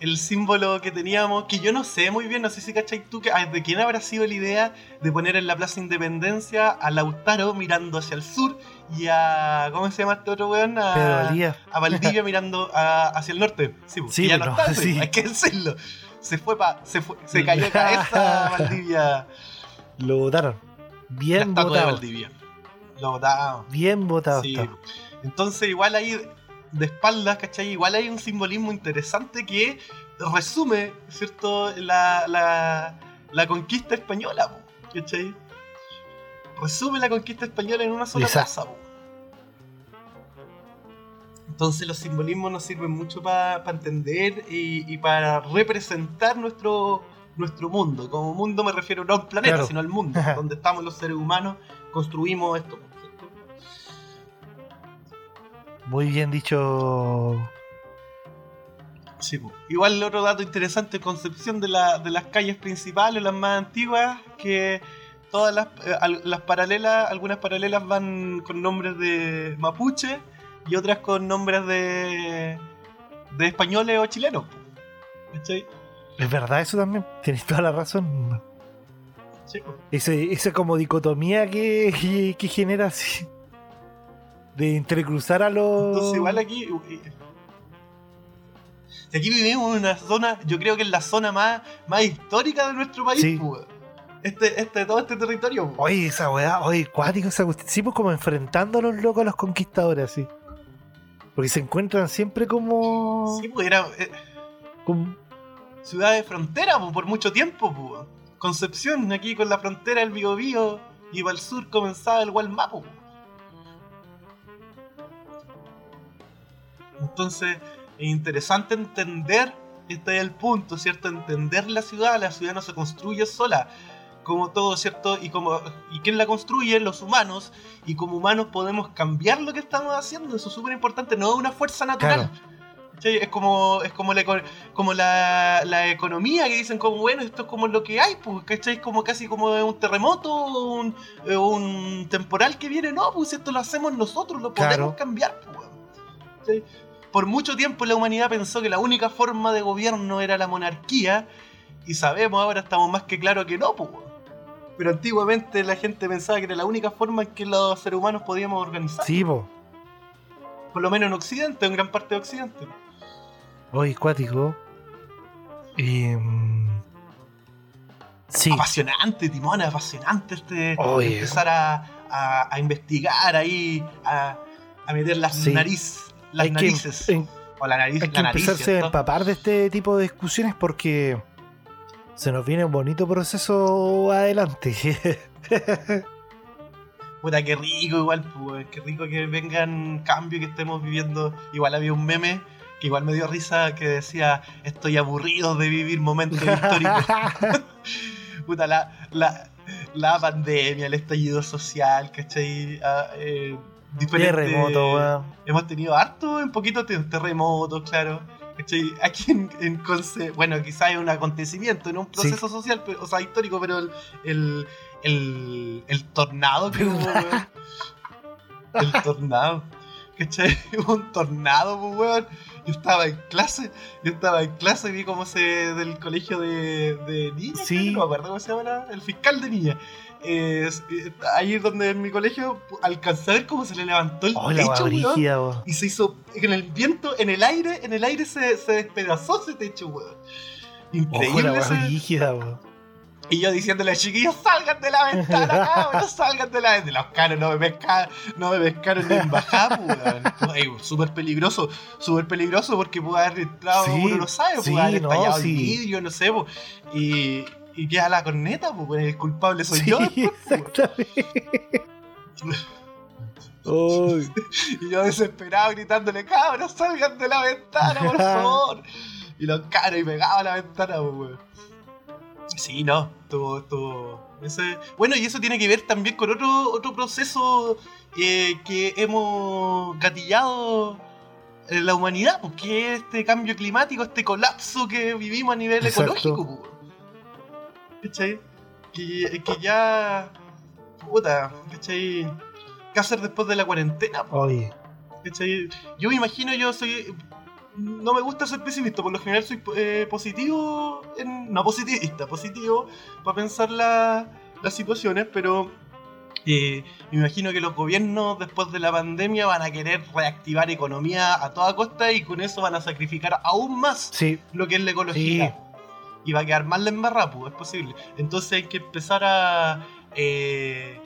El símbolo que teníamos, que yo no sé muy bien, no sé si cachai tú, que, de quién habrá sido la idea de poner en la Plaza Independencia a Lautaro mirando hacia el sur y a. ¿Cómo se llama este otro weón? A, a Valdivia mirando a- hacia el norte. Sí, pues, Sí, ya pues, no no, está, sí. hay que decirlo. se fue pa, se fue, se cayó de cabeza (laughs) Valdivia. Lo votaron. La Bien de votado. Valdivia. Lo votaron. Bien votado. Sí. está. Entonces, igual ahí de espaldas, ¿cachai? Igual hay un simbolismo interesante que resume, ¿cierto? La, la, la conquista española, ¿cachai? Resume la conquista española en una sola Exacto. po. Entonces los simbolismos nos sirven mucho para entender y, y para representar nuestro, nuestro mundo. Como mundo me refiero no al planeta, Claro. sino al mundo, (laughs) donde estamos los seres humanos, construimos esto. Muy bien dicho. Sí. Igual el otro dato interesante, concepción de, la- de las calles principales, las más antiguas, que todas las, eh, las paralelas, algunas paralelas van con nombres de mapuche y otras con nombres de, de españoles o chilenos. Es verdad eso también. Tienes toda la razón. Sí. Ese, esa como dicotomía que, que, que genera así. De entrecruzar a los. Entonces igual aquí... Aquí vivimos en una zona, yo creo que es la zona más, más histórica de nuestro país. Sí. po. Este, este, todo este territorio. po. Oye, esa weá, oye, cuático esa cuestión. Sí, pues como enfrentando a los locos a los conquistadores, así. Porque se encuentran siempre como. Sí, pues era eh, como- ciudad de frontera po, por mucho tiempo. po. Concepción, aquí con la frontera del Biobío y para el sur comenzaba el Gualmapo. Entonces, es interesante entender, este es el punto, ¿cierto? Entender la ciudad, la ciudad no se construye sola, como todo, ¿cierto? Y, como, y quién la construye, los humanos, y como humanos podemos cambiar lo que estamos haciendo, eso es súper importante, no es una fuerza natural. Es como, es como, la, como la, la economía que dicen como, bueno, esto es como lo que hay, pues, ¿cachai? Es como casi como un terremoto, un, eh, un temporal que viene, no, pues esto lo hacemos nosotros, lo podemos Claro. cambiar, pues, weón. Por mucho tiempo la humanidad pensó que la única forma de gobierno era la monarquía, y sabemos ahora, estamos más que claro que no, pues. Pero antiguamente la gente pensaba que era la única forma en que los seres humanos podíamos organizar. Sí, po. Por lo menos en Occidente, en gran parte de Occidente. Oye, cuático. Em, sí. apasionante, Timón, apasionante este Oye. empezar a, a- a investigar ahí, a, a meter Sí. nariz, las Hay que, narices. en- o la nariz, hay la que nariz, empezarse a empapar de este tipo de discusiones porque se nos viene un bonito proceso adelante. (laughs) Puta, qué rico igual, pues, qué rico que vengan cambios que estemos viviendo. Igual había un meme que igual me dio risa que decía, estoy aburrido de vivir momentos (laughs) históricos. (laughs) Puta, la, la, la pandemia, el estallido social, ¿cachai? Ah, eh, diferentes- Terremoto, weón. Hemos tenido harto, un poquito de terremotos, claro. ¿cachai? Aquí en, en Conce, bueno, quizás es un acontecimiento, no un proceso social, pero- o sea, histórico, pero el, el, el, el tornado que hubo, weón. El tornado. ¿Cachai? Hubo (laughs) un tornado, pues, weón. Yo estaba en clase, yo estaba en clase y vi cómo se. del colegio de, de niñas, Sí. no me acuerdo cómo se llama, la- el fiscal de niñas. Eh, es- ahí es donde en mi colegio alcancé a ver cómo se le levantó el Oh, la techo, brígida, weón. Y se hizo en el viento, en el aire, en el aire se, se despedazó ese techo, weón. Ojo, Increíble la ese- brígida, weón. Y yo diciéndole chiquillos, salgan de la ventana, (laughs) cabrón, salgan de la ventana. Los caros no me pescaron, no me pescaron ni en bajada, pues, weón. Súper peligroso, súper peligroso porque pudo haber entrado, Sí, uno no sabe, sí, pudo haber no, estallado sí. el vidrio, no sé. Y, y queda la corneta, pues, el culpable soy Sí, yo. después, (laughs) pues. exactamente. (laughs) Y yo desesperado gritándole, cabros, salgan de la ventana, por favor. y los caros y pegaba a la ventana, pues, weón. Sí, no, estuvo, estuvo. Ese... Bueno, y eso tiene que ver también con otro, otro proceso eh, que hemos gatillado en la humanidad, porque es este cambio climático, este colapso que vivimos a nivel Exacto. ecológico, pues. ¿Cachai? Que, que ya. Puta, ¿cachai? ¿Qué hacer después de la cuarentena? po? oye, ¿Cachai? Yo me imagino, yo soy. No me gusta ser pesimista, por lo general soy eh, positivo. En, no positivista, positivo para pensar la- las situaciones, pero. eh, me imagino que los gobiernos después de la pandemia van a querer reactivar economía a toda costa y con eso van a sacrificar aún más sí, lo que es la ecología. Y va a quedar mal la embarrada, pues, es posible. Entonces hay que empezar a eh,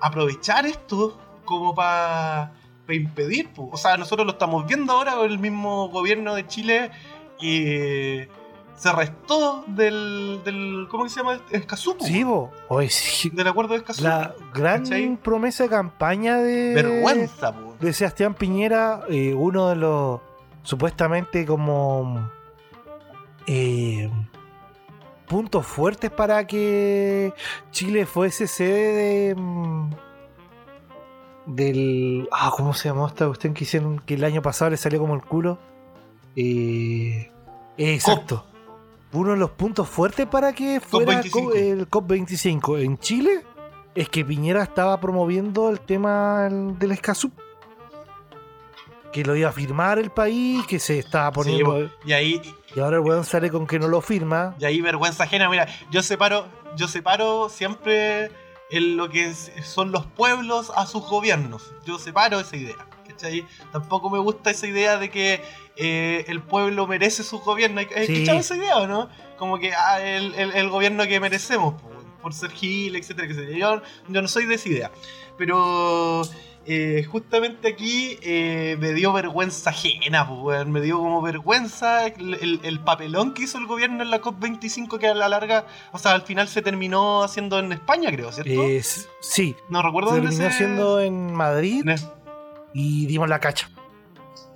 aprovechar esto como para impedir, pues. O sea, nosotros lo estamos viendo ahora con el mismo gobierno de Chile y se restó del, del ¿cómo que se llama? Escazú, pues, Sí, bo. Sí. del acuerdo de Escazú. La gran ¿Cachai? promesa de campaña de, Vergüenza, pues. de Sebastián Piñera, eh, uno de los supuestamente como eh, puntos fuertes para que Chile fuese sede de mm, del ah cómo se llamó esta cuestión que hicieron que el año pasado le salió como el culo eh, exacto uno de los puntos fuertes para que fuera COP25. co- el COP25 en Chile es que Piñera estaba promoviendo el tema del- del Escazú. Que lo iba a firmar el país, que se estaba poniendo. Y ahí, y ahora el weón sale con que no lo firma. y ahí vergüenza ajena. Mira, yo separo, yo separo siempre en lo que son los pueblos a sus gobiernos. Yo separo esa idea. ¿cachai? Tampoco me gusta esa idea de que eh, el pueblo merece su gobierno. ¿Has Sí. escuchado esa idea o no? Como que ah, el, el- el gobierno que merecemos, po, por ser Gil, etcétera, etcétera. Yo, yo no soy de esa idea. Pero eh, justamente aquí eh, me dio vergüenza ajena, weón. me dio como vergüenza el, el- el papelón que hizo el gobierno en la COP25 que a la larga, o sea, al final se terminó haciendo en España, creo, ¿cierto? Eh, sí, no recuerdo se dónde terminó se... haciendo en Madrid y dimos la cacha.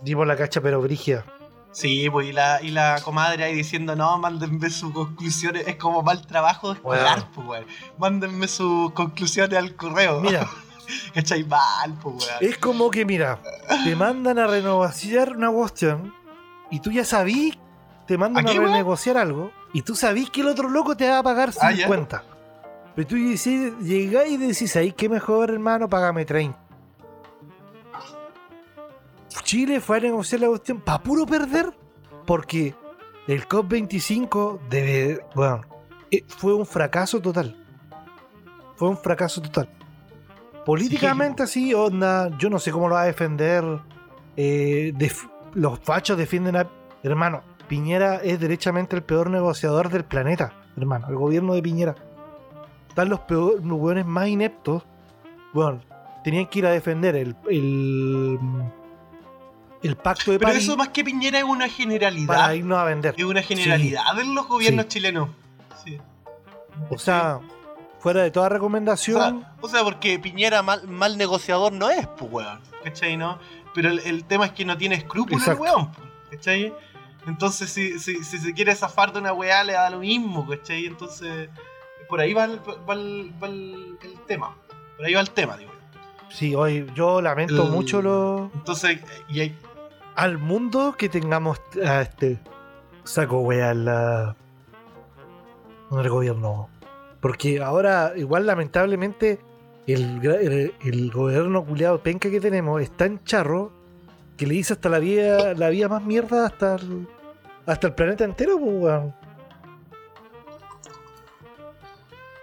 Dimos la cacha, pero brígida. Sí, pues y la, y la comadre ahí diciendo, no, mándenme sus conclusiones, es como mal trabajo escolar, Weón. pues. Mándenme sus conclusiones al correo. Mira, (laughs) (laughs) ¿Cachai? Mal, pues, weón. es como que, mira, te mandan a renegociar una cuestión y tú ya sabís, te mandan ¿Aquí, a weón? renegociar algo y tú sabís que el otro loco te va a pagar Ah, ya. 50. Pero tú decís, llegáis y decís, ahí qué mejor, hermano, págame 30. Chile fue a negociar la cuestión para puro perder, porque el COP25 debe, bueno, eh, fue un fracaso total. Fue un fracaso total. Políticamente así, onda, yo no sé cómo lo va a defender. eh, def- los fachos defienden a... Hermano, Piñera es derechamente el peor negociador del planeta, hermano, el gobierno de Piñera. Están los peores, los más ineptos. Bueno, tenían que ir a defender el, el, el pacto de Pero París eso más que Piñera es una generalidad. para irnos a vender. Es una generalidad de los gobiernos Sí. chilenos. Sí. O sea, fuera de toda O recomendación, sea, o sea, porque Piñera mal, mal negociador no es, pues, weón. ¿Cachai, no? Pero el, el tema es que no tiene escrúpulos el weón, pues, ¿cachai? Entonces, si, si, si se quiere zafar de una weá, le da lo mismo, ¿cachai? Entonces, por ahí va el, va el, va el- el tema. Por ahí va el tema, digo. sí, hoy yo lamento mucho lo, Entonces, y hay, al mundo que tengamos a este saco en la en el gobierno. Porque ahora, igual lamentablemente, el, gobierno culiado penca que tenemos es tan charro que le hizo hasta la vida, la vida más mierda hasta el, hasta el planeta entero, pues, weón.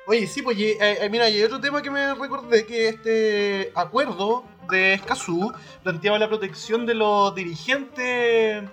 Oye, sí, pues y, eh, eh, mira, hay otro tema que me recordé que este acuerdo de Escazú planteaba la protección de los dirigentes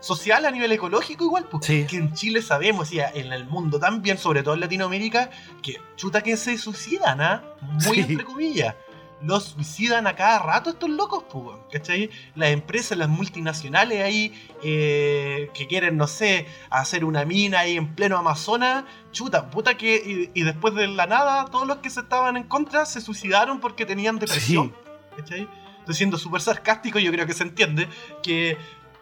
sociales a nivel ecológico igual, pues Sí. que en Chile sabemos, y en el mundo también, sobre todo en Latinoamérica, que chuta que se suicidan, ¿ah? Muy Sí. entre comillas. Los suicidan a cada rato estos locos, pues, ¿cachai? Las empresas, las multinacionales ahí, eh, que quieren, no sé, hacer una mina ahí en pleno Amazonas, chuta, puta que. Y, y después de la nada, todos los que se estaban en contra se suicidaron porque tenían depresión. ¿Cachai? Estoy siendo súper sarcástico, yo creo que se entiende que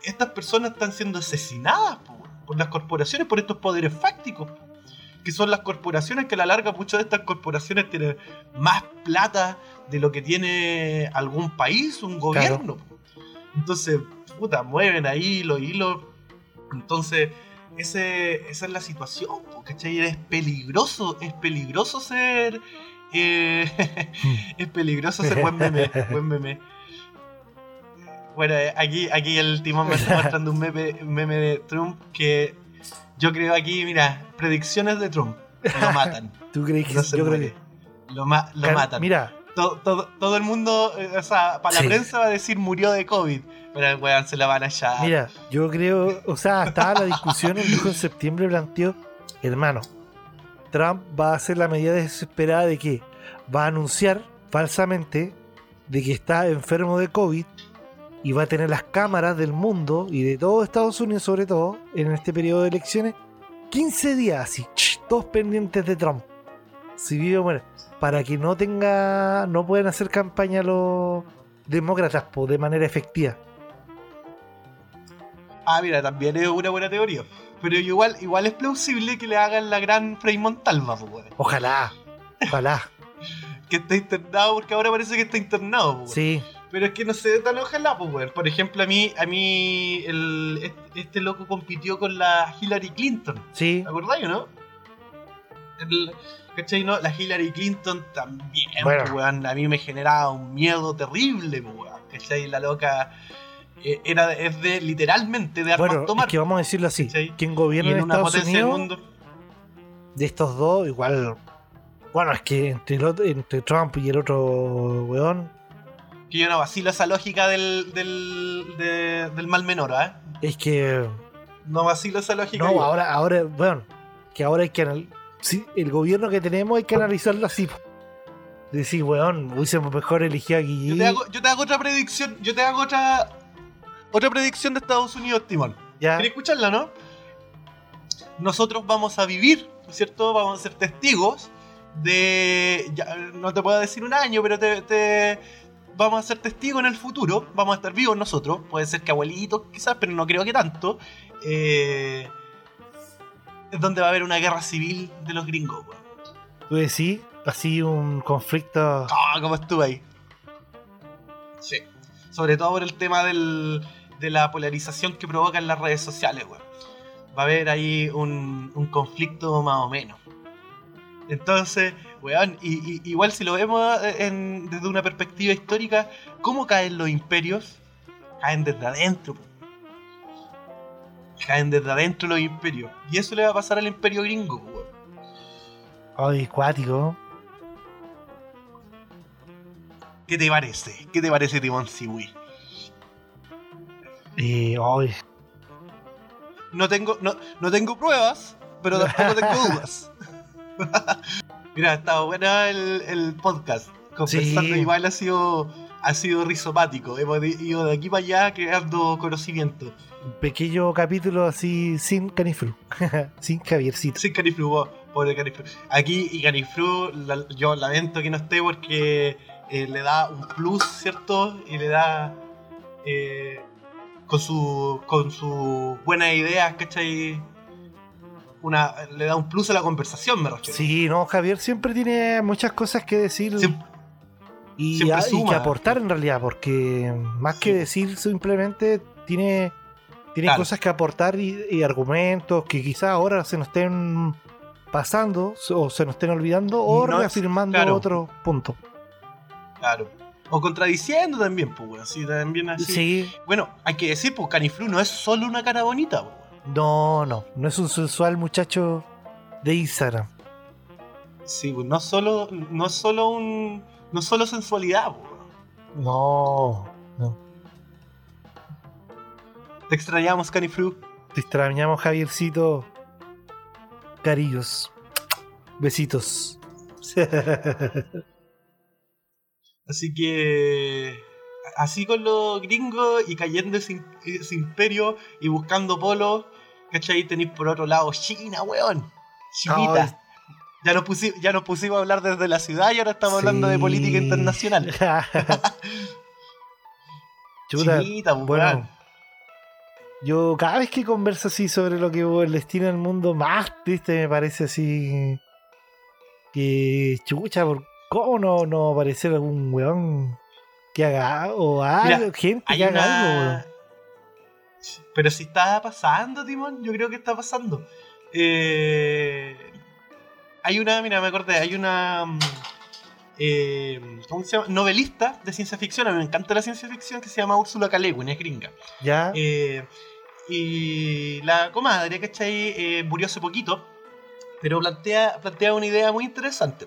estas personas están siendo asesinadas po, por las corporaciones, por estos poderes fácticos. Que son las corporaciones que a la larga muchas de estas corporaciones tienen más plata de lo que tiene algún país, un gobierno. Entonces, puta, mueven ahí los hilos. Entonces, ese, esa es la situación, ¿cachai? Es peligroso, es peligroso ser. eh, (laughs) es peligroso ser buen meme, buen meme. Bueno, aquí, aquí el timón me está (laughs) mostrando un meme, meme de Trump que yo creo aquí, mira, predicciones de Trump. Lo matan. (laughs) ¿Tú crees que No se yo creo muere. que Lo, ma- lo Car- matan. Mira, todo, todo, todo el mundo, eh, o sea, para Sí. la prensa va a decir murió de COVID, pero el weón se la van a hallar. Mira, yo creo, o sea, estaba la discusión, el 2 de septiembre planteó, hermano, Trump va a hacer la medida desesperada de que va a anunciar falsamente de que está enfermo de COVID y va a tener las cámaras del mundo y de todo Estados Unidos sobre todo en este periodo de elecciones 15 días así, todos pendientes de Trump. Si vive o muere, para que no tenga, no puedan hacer campaña los demócratas po, de manera efectiva. Ah, mira, también es una buena teoría. Pero igual, igual es plausible que le hagan la gran Frei Montalva, pues. Ojalá, ojalá. (laughs) Que está internado, porque ahora parece que está internado, pues. Sí, Pero es que no sé, tan ojalá, pues, weón. Por ejemplo, a mí, a mí, el, este, loco compitió con la Hillary Clinton. sí. ¿Te acordáis o no? El- ¿Cachai? No? La Hillary Clinton también, Bueno. pues, weón, a mí me generaba un miedo terrible, pues, weón. ¿Cachai? La loca eh, era, es de, literalmente, de armas Bueno, es tomar. que vamos a decirlo así. ¿Cachai? Quien gobierna en Estados Unidos, mundo. de estos dos, igual. Bueno, es que entre, el otro- entre Trump y el otro weón, Que yo no vacilo esa lógica del, del, de- del mal menor, ¿eh? es que. No vacilo esa lógica. No, yo. ahora, ahora, bueno, que ahora hay que anal- sí, el gobierno que tenemos hay que analizarlo así. Decir, weón, hubiésemos mejor elegido a Yo Guille. te, hago, yo te hago otra predicción. Yo te hago otra. Otra predicción de Estados Unidos, Timón. Ya, ¿Querés escucharla, no? Nosotros vamos a vivir, ¿no es cierto? Vamos a ser testigos de. ya, no te puedo decir un año, pero te, te- vamos a ser testigos en el futuro. Vamos a estar vivos nosotros. Puede ser que abuelitos, quizás, pero no creo que tanto. Eh, es donde va a haber una guerra civil de los gringos, weón. tú decís, así un conflicto. Ah, ¿cómo estuve ahí? Sí. Sobre todo por el tema del, de la polarización que provocan las redes sociales, weón. Va a haber ahí un, un conflicto más o menos. Entonces, weón, y, y- igual si lo vemos en- desde una perspectiva histórica, ¿cómo caen los imperios? Caen desde adentro. Caen desde adentro los imperios. Y eso le va a pasar al imperio gringo, weón. Ay, cuático. ¿Qué te parece? ¿Qué te parece Timón Siwi? Eh, No tengo, no, no tengo pruebas, pero tampoco tengo (laughs) dudas. (laughs) Mira, ha estado buena el, el podcast. Conversando Sí. igual ha sido, ha sido rizopático. Hemos ido de aquí para allá creando conocimiento. un pequeño capítulo así sin caniflu. (laughs) sin Javiercito. Sin Caniflu, po- pobre Caniflu. Aquí y Caniflu, la- yo lamento que no esté porque eh, le da un plus, ¿cierto? Y le da. eh, con su con sus buenas ideas, ¿cachai? Una, le da un plus a la conversación, me refiero. Sí, no, Javier siempre tiene muchas cosas que decir. Y, siempre a- y suma. que aportar en realidad, porque más Sí. que decir simplemente tiene, tiene Claro. cosas que aportar y, y argumentos que quizás ahora se nos estén pasando o se nos estén olvidando o No reafirmando claro. otro punto. Claro. O contradiciendo también, pues, weón. Sí, también así. Sí, Bueno, hay que decir, pues Caniflu no es solo una cara bonita, pues. No, no, no es un sensual muchacho de Instagram. Sí, pues no solo, no es solo un. No solo sensualidad, weón. No, no. Te extrañamos, Caniflu. Te extrañamos, Javiercito. Carillos. Besitos. (laughs) Así que. Así con los gringos y cayendo ese, ese imperio y buscando polos, ¿cachai? Tenéis por otro lado China, weón. Chinita. Ya nos, pusi- ya nos pusimos a hablar desde la ciudad y ahora estamos hablando de política internacional. (laughs) Chuta, Chinita, pues, bueno, weón. yo cada vez que converso así sobre lo que el destino del mundo, más triste me parece así. Que chucha, ¿por ¿cómo no, no aparecer algún weón que haga o algo, gente que haga algo, una... weón? Pero si está pasando, Timón, yo creo que está pasando. Eh, Hay una, mira, me acordé, hay una. mm, eh, ¿Cómo se llama? Novelista de ciencia ficción. A mí me encanta la ciencia ficción que se llama Úrsula K. Le Guin, es gringa. Ya, Eh, y la comadre, ¿cachai? Eh, murió hace poquito, pero plantea, plantea una idea muy interesante.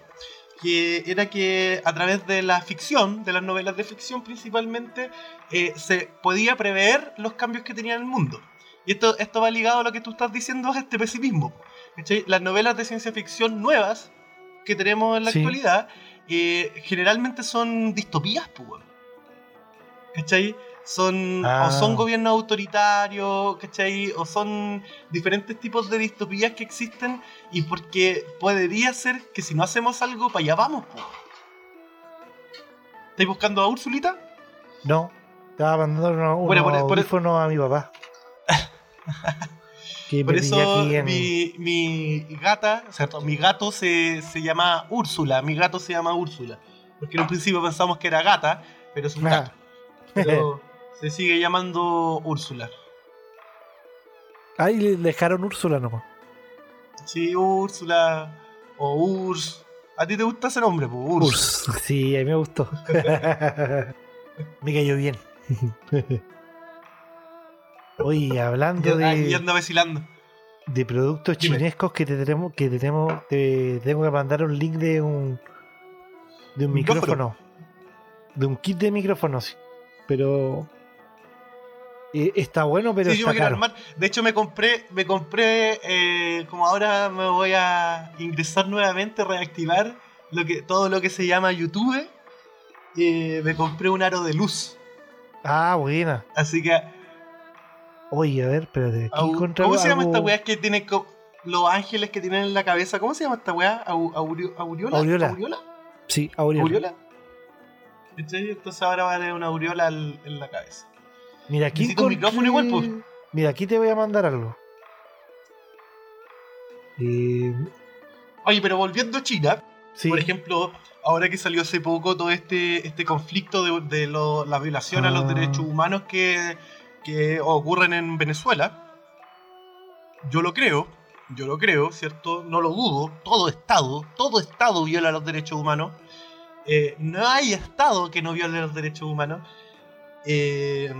Que era que a través de la ficción, de las novelas de ficción principalmente, eh, se podía prever los cambios que tenía el mundo. Y esto, esto va ligado a lo que tú estás diciendo, a este pesimismo. Las novelas de ciencia ficción nuevas que tenemos en la Sí. actualidad eh, generalmente son distopías, pues. ¿Cachai? Son, Ah. o son gobiernos autoritarios, ¿cachai? O son diferentes tipos de distopías que existen y porque podría ser que si no hacemos algo, para allá vamos, pues. ¿Estáis buscando a Úrsulita? No, estaba mandando Bueno, por- por- audífonos a mi papá. (laughs) que Por eso en- mi, mi gata, o sea, mi gato se, se llama Úrsula, mi gato se llama Úrsula. Porque en un principio pensamos que era gata, pero es un Ah. gato. Pero (laughs) se sigue llamando Úrsula. Ahí le dejaron Úrsula nomás. Sí, Úrsula o Urs. ¿A ti te gusta ese nombre? po? Urs. Urs. Sí, a mí me gustó. (laughs) me cayó bien. Oye, hablando Ya- ahí de, anda vacilando. de productos Dime. chinescos que te tenemos, que te tenemos, te tengo que mandar un link de un de un Micrófono. micrófono. De un kit de micrófonos. Pero eh, está bueno, pero Sí, yo está me quiero caro. armar. De hecho, me compré, me compré, eh, como ahora me voy a ingresar nuevamente, reactivar lo que, todo lo que se llama YouTube. eh, me compré un aro de luz. Ah, buena. Así que, Oye, a ver, espérate. aquí au- ¿cómo se llama esta weá que tiene los ángeles que tienen en la cabeza? ¿Cómo se llama esta weá? Au- aurio- ¿Aureola? Aureola. ¿Aureola? Sí, aureola. ¿Aureola? Entonces ahora va a tener una aureola en la cabeza. Mira, aquí Necesito un micrófono igual, pues. Mira, aquí te voy a mandar algo. Eh, Oye, pero volviendo a China, sí. Por ejemplo, ahora que salió hace poco todo este, este conflicto de, de lo- la violación a los Ah. derechos humanos que, que ocurren en Venezuela, yo lo creo, yo lo creo, ¿cierto? No lo dudo, todo Estado, todo Estado viola los derechos humanos. Eh, no hay Estado que no viole los derechos humanos. Eh,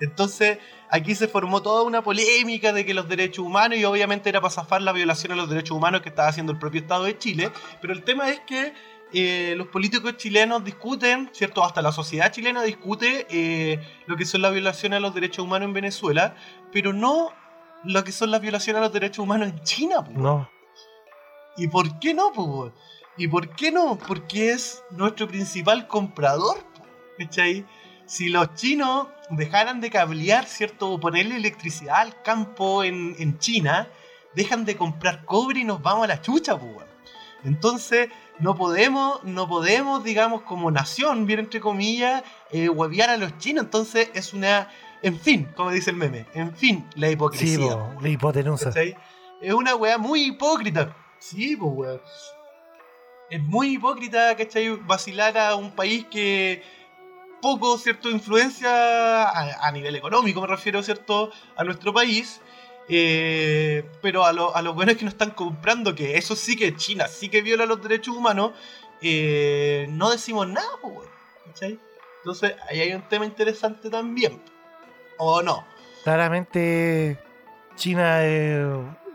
entonces, aquí se formó toda una polémica de que los derechos humanos, y obviamente era para zafar la violación a los derechos humanos que estaba haciendo el propio Estado de Chile, pero el tema es que eh, los políticos chilenos discuten, ¿cierto? Hasta la sociedad chilena discute eh, lo que son las violaciones a los derechos humanos en Venezuela, pero no lo que son las violaciones a los derechos humanos en China, po. No, ¿Y por qué no, weón? ¿Y por qué no? Porque es nuestro principal comprador, ¿cachai? Si los chinos dejaran de cablear, ¿cierto? O ponerle electricidad al campo en, en China, dejan de comprar cobre y nos vamos a la chucha, weón. Entonces, no podemos, no podemos, digamos, como nación, bien entre comillas, eh, huevear a los chinos. Entonces, es una. En fin, como dice el meme, en fin, la sí, hipocresía. po, la hipotenusa. Es una weá muy hipócrita. Sí, pues weón. Es muy hipócrita, ¿cachai? Vacilar a un país que poco, ¿cierto? Influencia a, nivel económico, me refiero, ¿cierto? A nuestro país. Eh, pero a, lo- a los buenos que nos están comprando, que eso sí que China sí que viola los derechos humanos, eh, no decimos nada, pues. ¿Cachai? Entonces, ahí hay un tema interesante también. ¿O no? Claramente, China es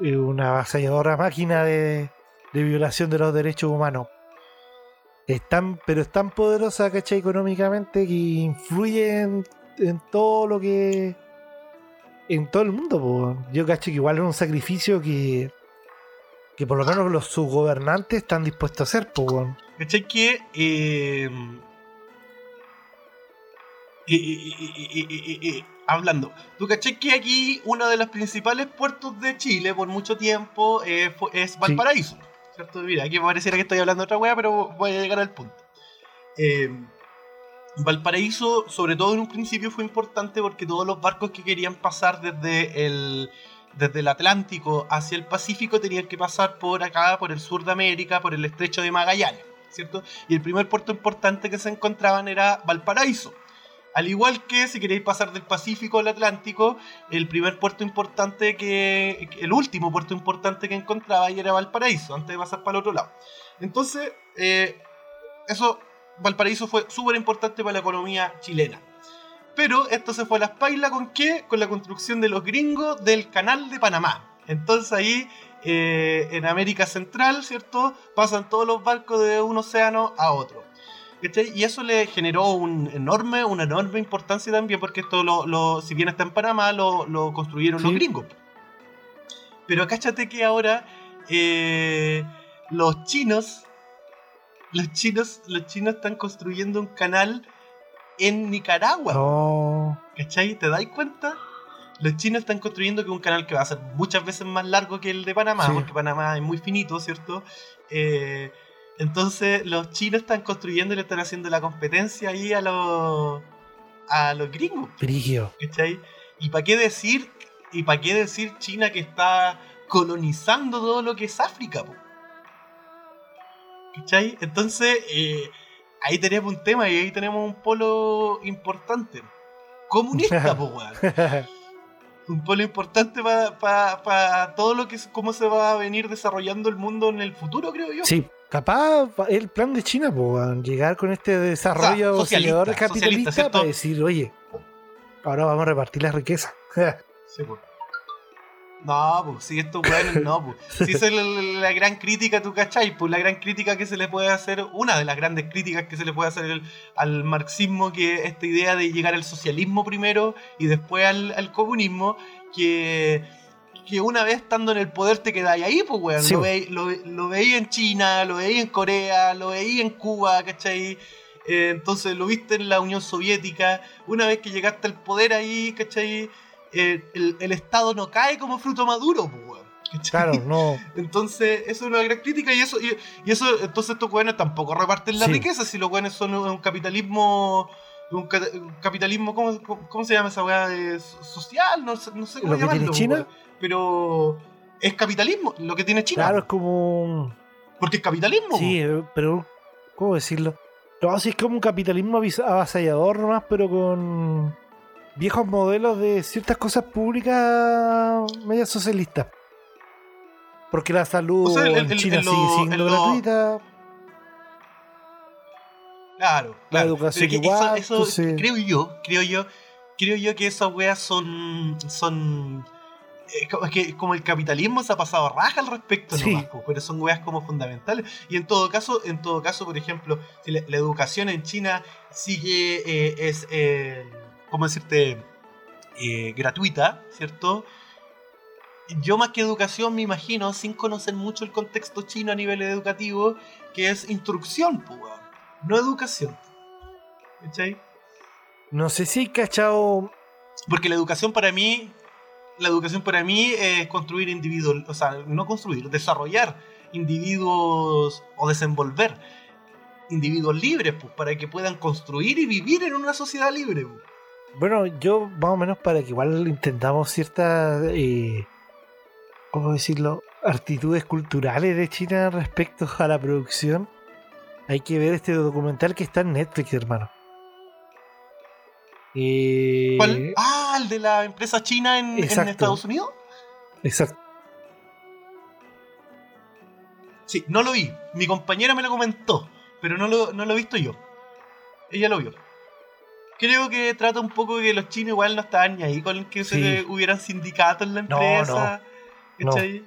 una avasalladora máquina de, de violación de los derechos humanos. Es tan, pero es tan poderosa, ¿cachai? Económicamente que influye en, en todo lo que. en todo el mundo, po. Yo cacho que igual es un sacrificio que. que por lo menos los subgobernantes están dispuestos a hacer, po. ¿Cachai? Que. eh, hablando, ¿tú cachai que aquí uno de los principales puertos de Chile por mucho tiempo eh, fue- es Valparaíso? ¿Cierto? Mira, aquí pareciera que estoy hablando de otra wea, pero voy a llegar al punto. Eh, Valparaíso, sobre todo en un principio, fue importante porque todos los barcos que querían pasar desde el, desde el Atlántico hacia el Pacífico tenían que pasar por acá, por el sur de América, por el estrecho de Magallanes, ¿cierto? Y el primer puerto importante que se encontraban era Valparaíso. Al igual que si queréis pasar del Pacífico al Atlántico, el primer puerto importante que. el último puerto importante que encontraba era Valparaíso, antes de pasar para el otro lado. Entonces, eh, eso, Valparaíso fue súper importante para la economía chilena. Pero esto se fue a las pailas con qué? Con la construcción de los gringos del canal de Panamá. Entonces ahí eh, en América Central, ¿cierto? Pasan todos los barcos de un océano a otro. ¿Cachai? Y eso le generó un enorme, una enorme importancia también, porque esto, lo, lo- si bien está en Panamá, lo, lo construyeron los gringos. Pero cáchate que ahora eh, los chinos, los chinos, los chinos están construyendo un canal en Nicaragua. No. ¿Cachai? ¿Te dais cuenta? Los chinos están construyendo que un canal que va a ser muchas veces más largo que el de Panamá, Sí. porque Panamá es muy finito, ¿cierto? Eh, entonces los chinos están construyendo y le están haciendo la competencia ahí a los a los gringos. ¿cachai? ¿Y para qué decir y para qué decir China que está colonizando todo lo que es África, po? ¿Cachai? Entonces, eh, ahí tenemos un tema y ahí tenemos un polo importante. Comunista, (laughs) po, weón. Un polo importante para todo lo que es, cómo se va a venir desarrollando el mundo en el futuro, creo yo. Sí, capaz el plan de China, po, llegar con este desarrollo O sea, socialista, capitalista para decir, oye, ahora vamos a repartir la riqueza. (laughs) Sí, po. No, pues, si estos weones no, pues. Si esa es la, la- la gran crítica, tú cachai, pues la gran crítica que se le puede hacer, una de las grandes críticas que se le puede hacer el- al marxismo, que esta idea de llegar al socialismo primero y después al, al comunismo, que, que una vez estando en el poder te quedáis ahí, pues weón. Sí, lo, veí, lo, lo veí en China, lo veí en Corea, lo veí en Cuba, ¿cachai? Eh, entonces lo viste en la Unión Soviética. Una vez que llegaste al poder ahí, ¿cachai? Eh, el, el Estado no cae como fruto maduro, pues, weón. Claro, no. (laughs) Entonces, eso es una gran crítica y eso, y, y eso, entonces estos weones tampoco reparten la Sí. riqueza, si los weones son un, un capitalismo, un, ca- un capitalismo, ¿cómo, cómo, se llama esa weá? Eh, so- social, no sé, no sé cómo ¿Lo que tiene llamarlo, China? Pero es capitalismo, lo que tiene China. Claro, es como. Porque es capitalismo. Sí, eh, pero ¿cómo decirlo? No, sí, es como un capitalismo avasallador nomás, pero con viejos modelos de ciertas cosas públicas media socialistas. Porque la salud O sea, el- en el- China el- sigue siendo gratuita. Claro, La claro. educación Pero que igual, eso, eso entonces- creo yo, creo yo, creo yo que esas weas son, son es que como el capitalismo se ha pasado raja al respecto, Sí. nomás, pero son weas como fundamentales. Y en todo caso, en todo caso, por ejemplo, si la, la educación en China sigue eh, es, eh, ¿cómo decirte? Eh, gratuita, ¿cierto? Yo más que educación me imagino, sin conocer mucho el contexto chino a nivel educativo, que es instrucción, weón. no educación. ¿Cachai? No sé si hay cachado. Porque la educación para mí, la educación para mí es construir individuos, o sea, no construir, desarrollar individuos o desenvolver individuos libres, pues, para que puedan construir y vivir en una sociedad libre. pues. Bueno, yo más o menos para que igual intentamos ciertas. Eh, ¿Cómo decirlo? Actitudes culturales de China respecto a la producción. Hay que ver este documental que está en Netflix, hermano. Eh, ¿Cuál? Ah, de la empresa china en. Estados Unidos. Exacto. Sí, no lo vi. Mi compañera me lo comentó, pero no lo, no lo he visto yo. Ella lo vio. Creo que trata un poco de que los chinos igual no estaban ni ahí con que se hubieran sindicatos en la No, empresa. no. ¿cachai?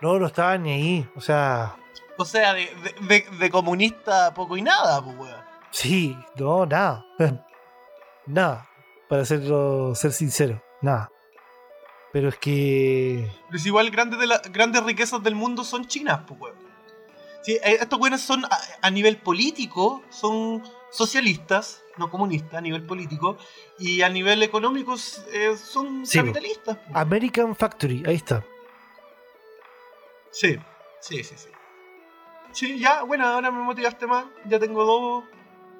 No, no estaba ni ahí. O sea, O sea, de, de- de- de comunista poco y nada, pues, weón. sí, no, nada. (laughs) nada. Para serlo, ser sincero, nada. Pero es que. Pero es igual grandes, de las grandes riquezas del mundo son chinas, pues, weón. Sí, eh, estos weones son a, a nivel político, son socialistas, no comunistas, a nivel político, y a nivel económico eh, son Sí, po. capitalistas. pues. American Factory, ahí está. Sí, sí, sí, sí. Sí, ya, bueno, ahora me motivaste más. Ya tengo dos,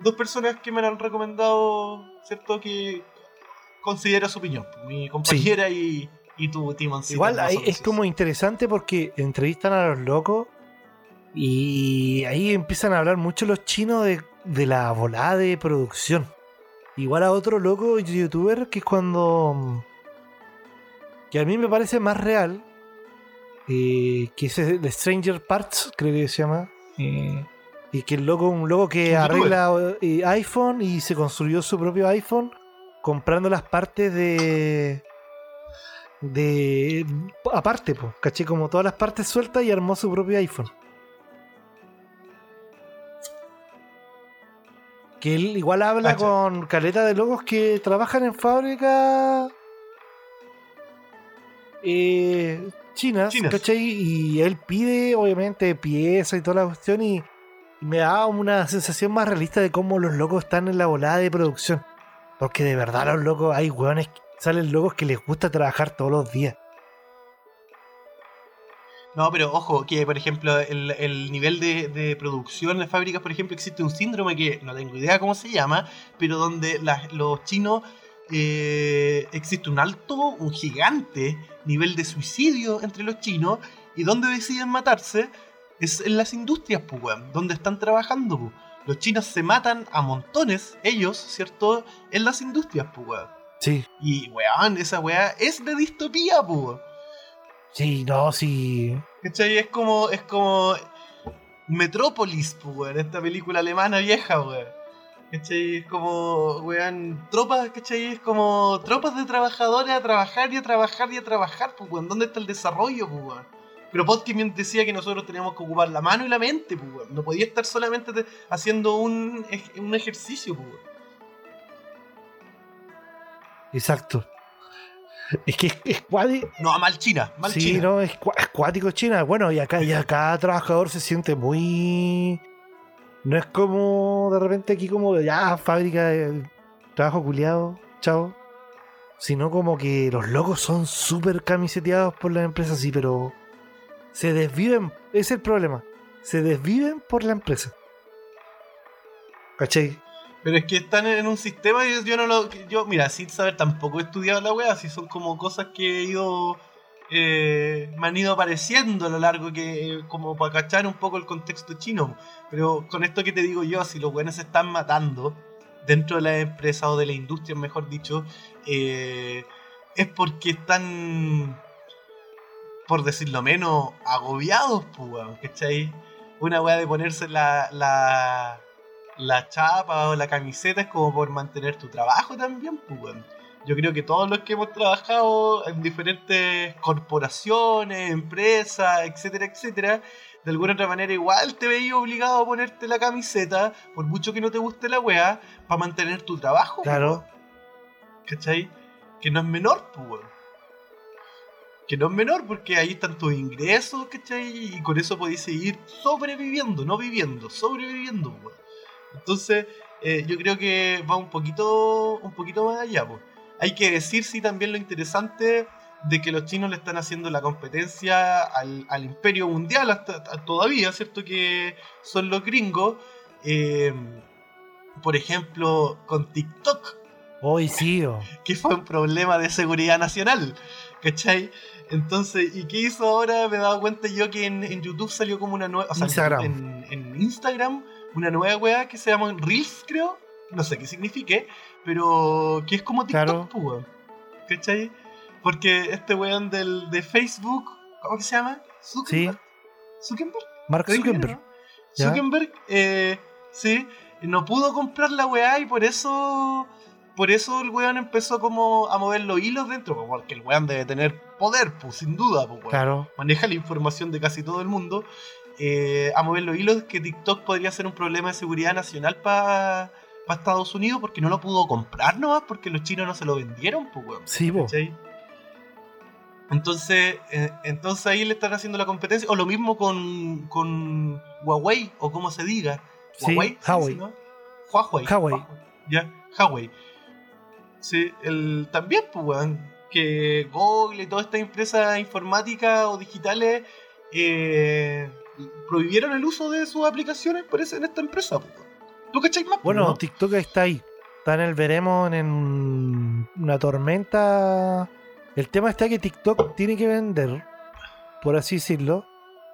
dos personas que me han recomendado, ¿cierto? Que considera su opinión. Mi compañera y, y tu Timoncito. Igual ahí es como interesante porque entrevistan a los locos y ahí empiezan a hablar mucho los chinos de, de la volada de producción. Igual a otro loco youtuber que es cuando. mm, que a mí me parece más real. eh, que es el Stranger Parts, creo que se llama. eh, y que el loco, un loco que arregla eh, iPhone y se construyó su propio iPhone comprando las partes de de aparte, pues, caché como todas las partes sueltas y armó su propio iPhone. Que él igual habla con caleta de locos que trabajan en fábricas eh, chinas, Chinas. ¿cachai? Y él pide, obviamente, piezas y toda la cuestión y me da una sensación más realista de cómo los locos están en la volada de producción. Porque de verdad los locos, hay hueones, salen locos que les gusta trabajar todos los días. No, pero ojo, que por ejemplo, el, el nivel de, producción en las fábricas, por ejemplo, existe un síndrome que no tengo idea cómo se llama, pero donde los chinos eh, existe un alto, un gigante nivel de suicidio entre los chinos y donde deciden matarse es en las industrias, pues, donde están trabajando, pues. Los chinos se matan a montones, ellos, ¿cierto? En las industrias, pues, weón. Sí, Y, weón, esa weá es de distopía, pues. sí, no, sí. ¿Cachai? Es como, es como Metrópolis, pues, weón, esta película alemana vieja, weón. ¿Cachai? Es como, weón, tropas, ¿cachai? Es como tropas de trabajadores a trabajar y a trabajar y a trabajar, pues, weón. ¿Dónde está el desarrollo, pues, weón? Pero Podkin decía que nosotros teníamos que ocupar la mano y la mente, pues. No podía estar solamente te- haciendo un, un ejercicio, pues. Exacto. Es que es, es No, a mal China, mal sí, China. no, es cuático China. Bueno, y acá, y acá trabajador se siente muy. No es como de repente aquí como ya fábrica de trabajo culiado, chao. Sino como que los locos son súper camiseteados por las empresas, sí, pero se desviven, es el problema. Se desviven por la empresa. ¿Cachai? Pero es que están en un sistema yo no lo. Yo, mira, sin saber tampoco he estudiado la wea, si son como cosas que he ido. eh, me han ido apareciendo a lo largo que. como para cachar un poco el contexto chino. Pero con esto que te digo yo, si los buenos se están matando dentro de la empresa o de la industria, mejor dicho, eh, es porque están. Por decirlo menos, agobiados, pues, ¿cachai? Una wea de ponerse la, la, la chapa o la camiseta es como por mantener tu trabajo también, pues. Yo creo que todos los que hemos trabajado en diferentes corporaciones, empresas, etcétera, etcétera, de alguna otra manera igual te veis obligado a ponerte la camiseta, por mucho que no te guste la wea, para mantener tu trabajo. Claro. ¿Cachai? Que no es menor, pues. Que no es menor porque ahí están tus ingresos, ¿cachai? Y con eso podéis seguir sobreviviendo, no viviendo, sobreviviendo, weón. Entonces, eh, yo creo que va un poquito, un poquito más allá, pues. Hay que decir, sí, también lo interesante de que los chinos le están haciendo la competencia al, al imperio mundial hasta, hasta todavía, ¿cierto? Que son los gringos. Eh, por ejemplo, con TikTok, Hoy sí, oh. que fue un problema de seguridad nacional, ¿cachai? Entonces, ¿y qué hizo ahora? Me he dado cuenta yo que en, en YouTube salió como una nueva. O sea, en Instagram. En, en Instagram, una nueva weá que se llama Reels, creo. No sé qué signifique, pero que es como TikTok, Claro. pues. ¿cachai? Porque este weón del, de Facebook, ¿cómo que se llama? Zuckerberg. Zuckerberg. Mark ¿Te dije bien, Zuckerberg. Zuckerberg, eh, sí, no pudo comprar la weá y por eso. Por eso el weón empezó como a mover los hilos dentro, pues, porque el weón debe tener poder, pues, sin duda, pues, weón. Claro. Maneja la información de casi todo el mundo. eh, a mover los hilos que TikTok podría ser un problema de seguridad nacional para Estados Unidos porque no lo pudo comprar nomás porque los chinos no se lo vendieron, pues, weón. Sí. ¿Cachai? Entonces, eh, entonces ahí le están haciendo la competencia. O lo mismo con, con Huawei, o como se diga. Sí, Huawei. ¿se Huawei. no? Huawei. Huawei. Ya, Huawei. Sí, el, también, pues, weón, que Google y todas estas empresas informáticas o digitales eh, prohibieron el uso de sus aplicaciones por eso en esta empresa. ¿Tú cachai más? Bueno, no? TikTok está ahí. Está en el veremos en una tormenta. El tema está que TikTok tiene que vender, por así decirlo,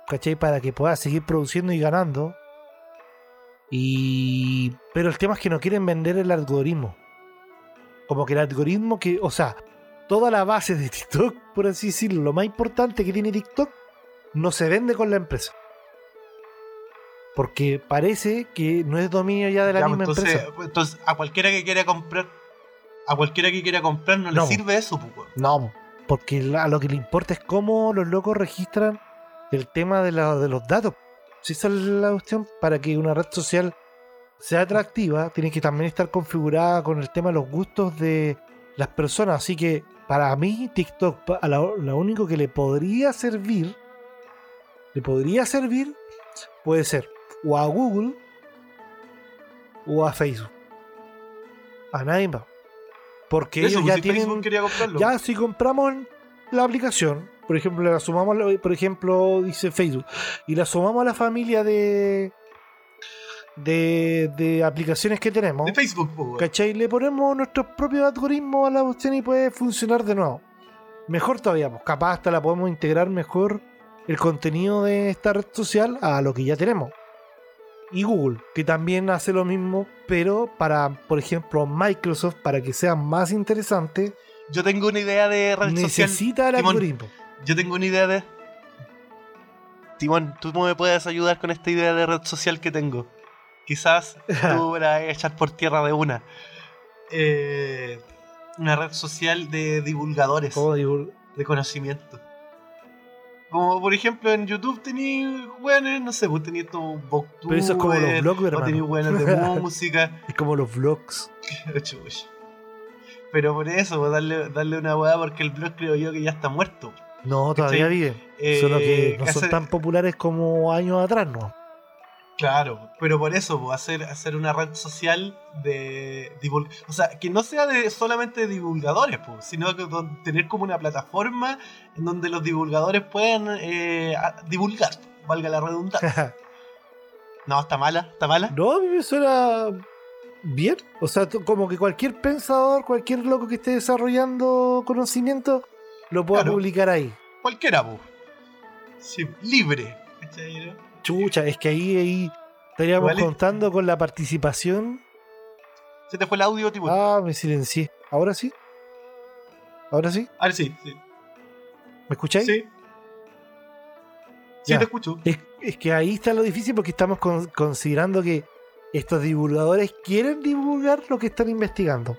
¿cachai? Para que pueda seguir produciendo y ganando. Y. Pero el tema es que no quieren vender el algoritmo. Como que el algoritmo que. O sea, toda la base de TikTok, por así decirlo, lo más importante que tiene TikTok, no se vende con la empresa. Porque parece que no es dominio ya de la Ya, misma pues, entonces, empresa. pues, entonces, a cualquiera que quiera comprar, a cualquiera que quiera comprar no, No. le sirve eso, pues, weón. No, porque a lo que le importa es cómo los locos registran el tema de, la- de los datos. Si esa es la cuestión, para que una red social sea atractiva, tiene que también estar configurada con el tema de los gustos de las personas. Así que para mí, TikTok, a lo, lo único que le podría servir, le podría servir, puede ser o a Google o a Facebook. A nadie más. Porque Eso, ellos pues, ya si tienen. Ya si compramos la aplicación, por ejemplo, la sumamos, por ejemplo, dice Facebook, y la sumamos a la familia de de, de aplicaciones que tenemos, De Facebook, weón. ¿cachai? Le ponemos nuestros propios algoritmos a la cuestión y puede funcionar de nuevo. Mejor todavía, pues capaz hasta la podemos integrar mejor el contenido de esta red social a lo que ya tenemos. Y Google, que también hace lo mismo, pero para, por ejemplo, Microsoft, para que sea más interesante, Yo tengo una idea de red social. necesita el Timón. algoritmo. Yo tengo una idea de. Timón, tú me puedes ayudar con esta idea de red social que tengo. Quizás (laughs) tú la echar por tierra de una. Eh, una red social de divulgadores ¿Cómo de conocimiento. Como por ejemplo en YouTube tenéis weones, no sé, pues tenéis estos Pero eso es como los blogs, o tenéis weones de (laughs) música. Es como los vlogs. (laughs) Pero por eso, pues, darle, darle una weá porque el blog creo yo que ya está muerto. No, todavía ¿Cachai? viven. Eh, Solo que no hace- son tan populares como años atrás, ¿no? Claro, pero por eso, pues, hacer, hacer una red social de divul- O sea, que no sea de solamente de divulgadores, pues, sino que tener como una plataforma en donde los divulgadores puedan eh, divulgar, valga la redundancia. (laughs) No, está mala, está mala. no, a mí me suena bien. O sea, como que cualquier pensador, cualquier loco que esté desarrollando conocimiento, lo pueda Claro. publicar ahí. Cualquiera, pues. Sí, libre. ¿cachai, no? Chucha, es que ahí, ahí estaríamos contando con la participación. Se te fue el audio, tipo. Ah, me silencié. ¿Ahora sí? ¿Ahora sí? A ver, sí, sí. ¿Me escucháis? Sí. Sí, Ya. te escucho. Es, es que ahí está lo difícil porque estamos con- considerando que estos divulgadores quieren divulgar lo que están investigando.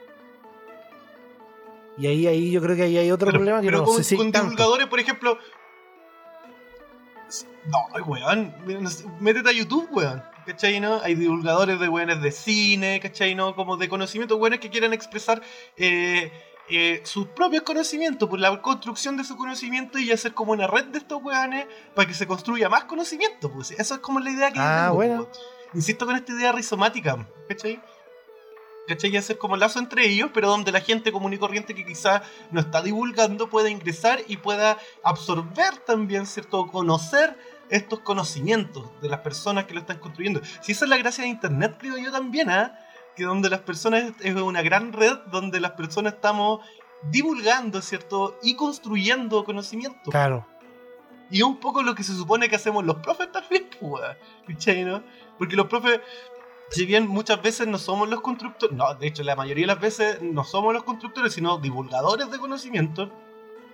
Y ahí, ahí yo creo que ahí hay otro Pero, problema que pero no con, sé si con divulgadores, por ejemplo. No, weón. Métete a YouTube, weón. ¿Cachai? ¿No? Hay divulgadores de weones de cine, ¿cachai? ¿No? Como de conocimiento, weones que quieren expresar eh, eh, sus propios conocimientos, por la construcción de su conocimiento y hacer como una red de estos weones para que se construya más conocimiento. Pues. Eso es como la idea que yo Ah, tengo. Insisto con esta idea rizomática, ¿cachai? ¿Cachai? Y hacer como lazo entre ellos, pero donde la gente común y corriente que quizás no está divulgando pueda ingresar y pueda absorber también, ¿cierto? Conocer estos conocimientos de las personas que lo están construyendo. Si esa es la gracia de Internet, creo yo también, ¿ah? Que donde las personas, es una gran red donde las personas estamos divulgando, ¿cierto? Y construyendo conocimiento. Claro. Y es un poco lo que se supone que hacemos los profes también, pues, weón. ¿Cachai, no? Porque los profes, si bien muchas veces no somos los constructores, no, de hecho la mayoría de las veces no somos los constructores, sino divulgadores de conocimiento,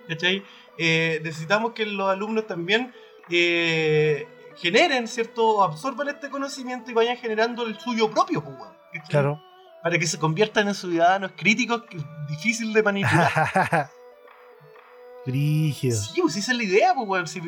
¿cachai? Eh, necesitamos que los alumnos también eh, generen, ¿cierto? Absorban este conocimiento y vayan generando el suyo propio, pues. ¿cachai? Claro. Para que se conviertan en ciudadanos críticos, que es difícil de manipular. (laughs) Brígido. Sí, pues esa es la idea, pues, weón. Si,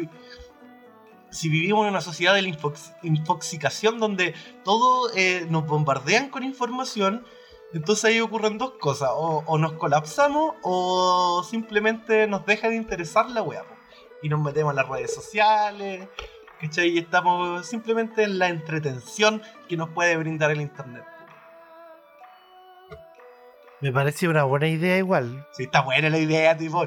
si vivimos en una sociedad de la infox- infoxicación donde todo eh, nos bombardean con información, entonces ahí ocurren dos cosas. O, o nos colapsamos o simplemente nos deja de interesar la weá. Y nos metemos en las redes sociales, ¿cachai? Y estamos simplemente en la entretención que nos puede brindar el internet. Me parece una buena idea igual. Sí, está buena la idea, tipo.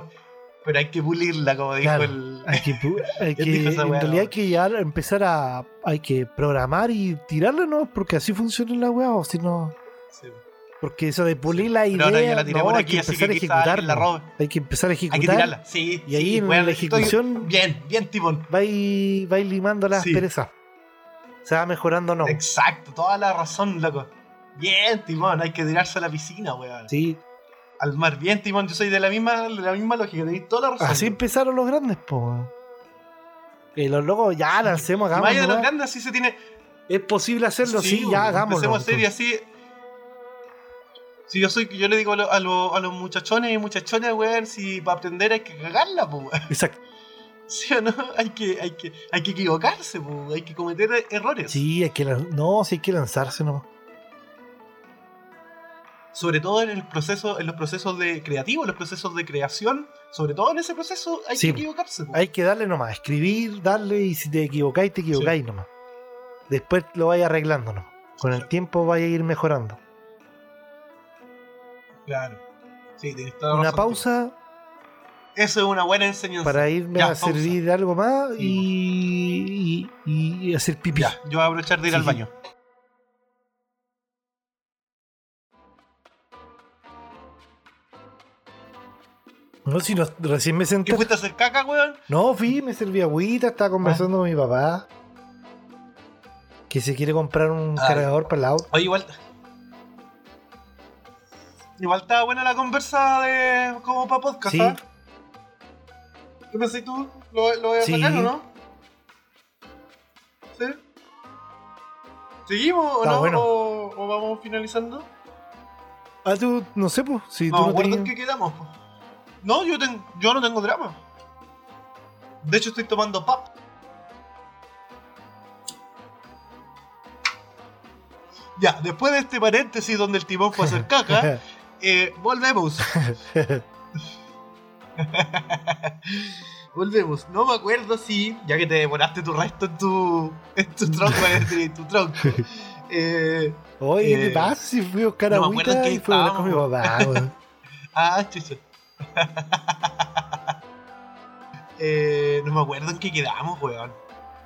Pero hay que pulirla, como dijo Claro. el. Hay que, pu- (laughs) hay que- dijo esa en weá, realidad no? hay que ya empezar a. Hay que programar y tirarla, ¿no? Porque así funciona la weá, o si no. Sí. Porque eso de pulir la Pero idea. ya la no, por hay aquí, que empezar que a quizá ejecutar. alguien la. Hay que empezar a Hay que ejecutar. tirarla, sí. Y ahí sí, en la estoy- ejecución- Bien, bien, Timón. Va y, va y limando las Sí. perezas. Se va mejorando, no. Exacto, toda la razón, loco. Bien, Timón, hay que tirarse a la piscina, weón. Sí. Al mar, bien, Timón, yo soy de la misma, de la misma lógica, tenéis toda la razón. Así empezaron los grandes, po. Y los locos, ya lancemos, hagamos. más de los grandes, así se tiene. Es posible hacerlo, sí, ya hagámoslo. Empecemos a hacer y así. Si yo soy, yo le digo a, lo- a lo- a los muchachones y muchachones, weón, si para aprender hay que cagarla, pues, weón. Exacto. (laughs) ¿Sí o no? Hay que, hay que, hay que equivocarse, pues, hay que cometer errores. Sí, hay que no, sí hay que lanzarse nomás. Sobre todo en el proceso, en los procesos de creativos, en los procesos de creación, sobre todo en ese proceso hay Sí. que equivocarse. Hay que darle nomás, escribir, darle y si te equivocáis, te equivocáis nomás. Después lo vais arreglando nomás. Con el tiempo vais a ir mejorando. Claro. Sí, Una pausa Eso es una buena enseñanza. para irme Ya, a pausa. servir algo más y, y, y hacer pipí. Ya, yo voy a aprovechar de ir Sí, al baño. No, si no, recién me ¿Qué senté. fuiste a hacer caca, weón? No, fui, me serví agüita, estaba conversando Ah. con mi papá. Que se quiere comprar un cargador para el auto. Oye, igual. Igual estaba buena la conversa de. como para podcast, Sí. ¿ah? ¿Qué pensás tú? ¿Lo, lo voy a Sí. sacar o no? ¿Sí? ¿Seguimos o Está no? bueno. ¿O, o vamos finalizando? Ah, tú, no sé, pues. Si No, tú no qué quedamos. po. No, yo, ten- yo no tengo drama. De hecho, estoy tomando pap. Ya, después de este paréntesis donde el timón fue a hacer caca, (laughs) eh, volvemos. (laughs) volvemos. No me acuerdo si, ya que te demoraste tu resto en tu, en tu tronco, en tu tronco. Eh, Oye, ¿qué Eh, pasa? Si fui a buscar no agüita y fui a hablar con mi papá. (laughs) Ah, chucha. (laughs) eh, no me acuerdo en qué quedamos, weón.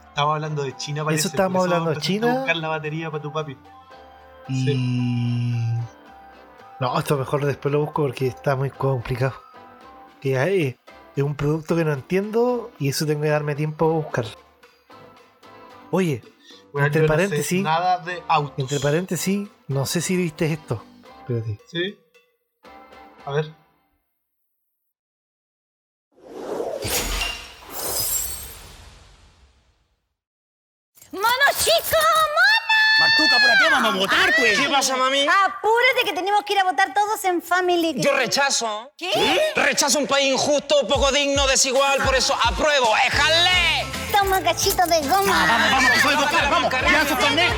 Estábamos hablando de China, parece. estábamos por hablando de China. A buscar la batería para tu papi. Y. No, esto mejor después lo busco porque está muy complicado. Que hay- es un producto que no entiendo y eso tengo que darme tiempo a buscar. Oye, Entre yo no sé paréntesis- nada de autos. entre paréntesis, no sé si viste esto. Espérate. Sí. A ver. ¡Mono chico! Martuca, apúrate, vamos a votar, pues. ¿Qué pasa, mami? Apúrate que tenemos que ir a votar todos en Family. Yo rechazo. ¿Qué? Rechazo un país injusto, poco digno, desigual, por eso apruebo. ¡Éjale! Toma cachito de goma. vamos, vamos, soy vocal, vamos. Ya, su carnet.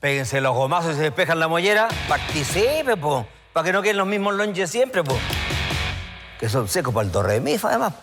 Péguense los gomazos y se despejan la mollera. Participe, po. Para que no queden los mismos lonches siempre, po. Que son secos para el torremifa, además. (laughs)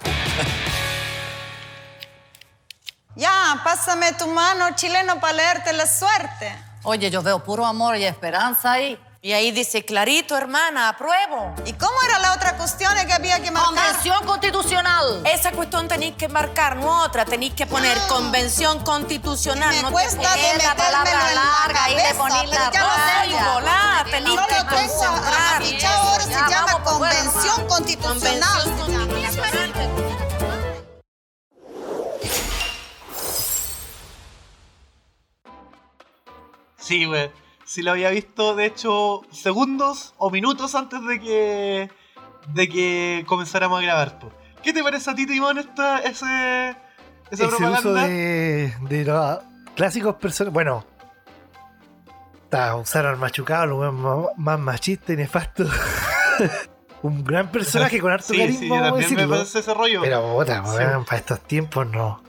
Ya, pásame tu mano, chileno, para leerte la suerte. Oye, yo veo puro amor y esperanza ahí. Y ahí dice clarito, hermana, apruebo. ¿Y cómo era la otra cuestión que había que marcar? Convención constitucional. Esa cuestión tenéis que marcar, no otra. Tenéis que poner convención constitucional. Me no te cuesta de pegues la palabra en la larga y cabeza, ponís la raya. volá, tenéis No que lo tengo ahora se Ya, llama vamos, bueno, convención constitucional. Convención constitucional. Sí, weón. Sí lo había visto, de hecho, segundos o minutos antes de que. de que comenzáramos a grabar, po. ¿Qué te parece a ti, Timón, esta, ese, esa Ese uso propaganda? de, de los clásicos personajes. Bueno, está, usaron machucado, lo más, más machista y nefasto. (laughs) un gran personaje con harto Sí, carisma, sí, yo también me parece ese rollo. Pero, puta, Sí. para estos tiempos no.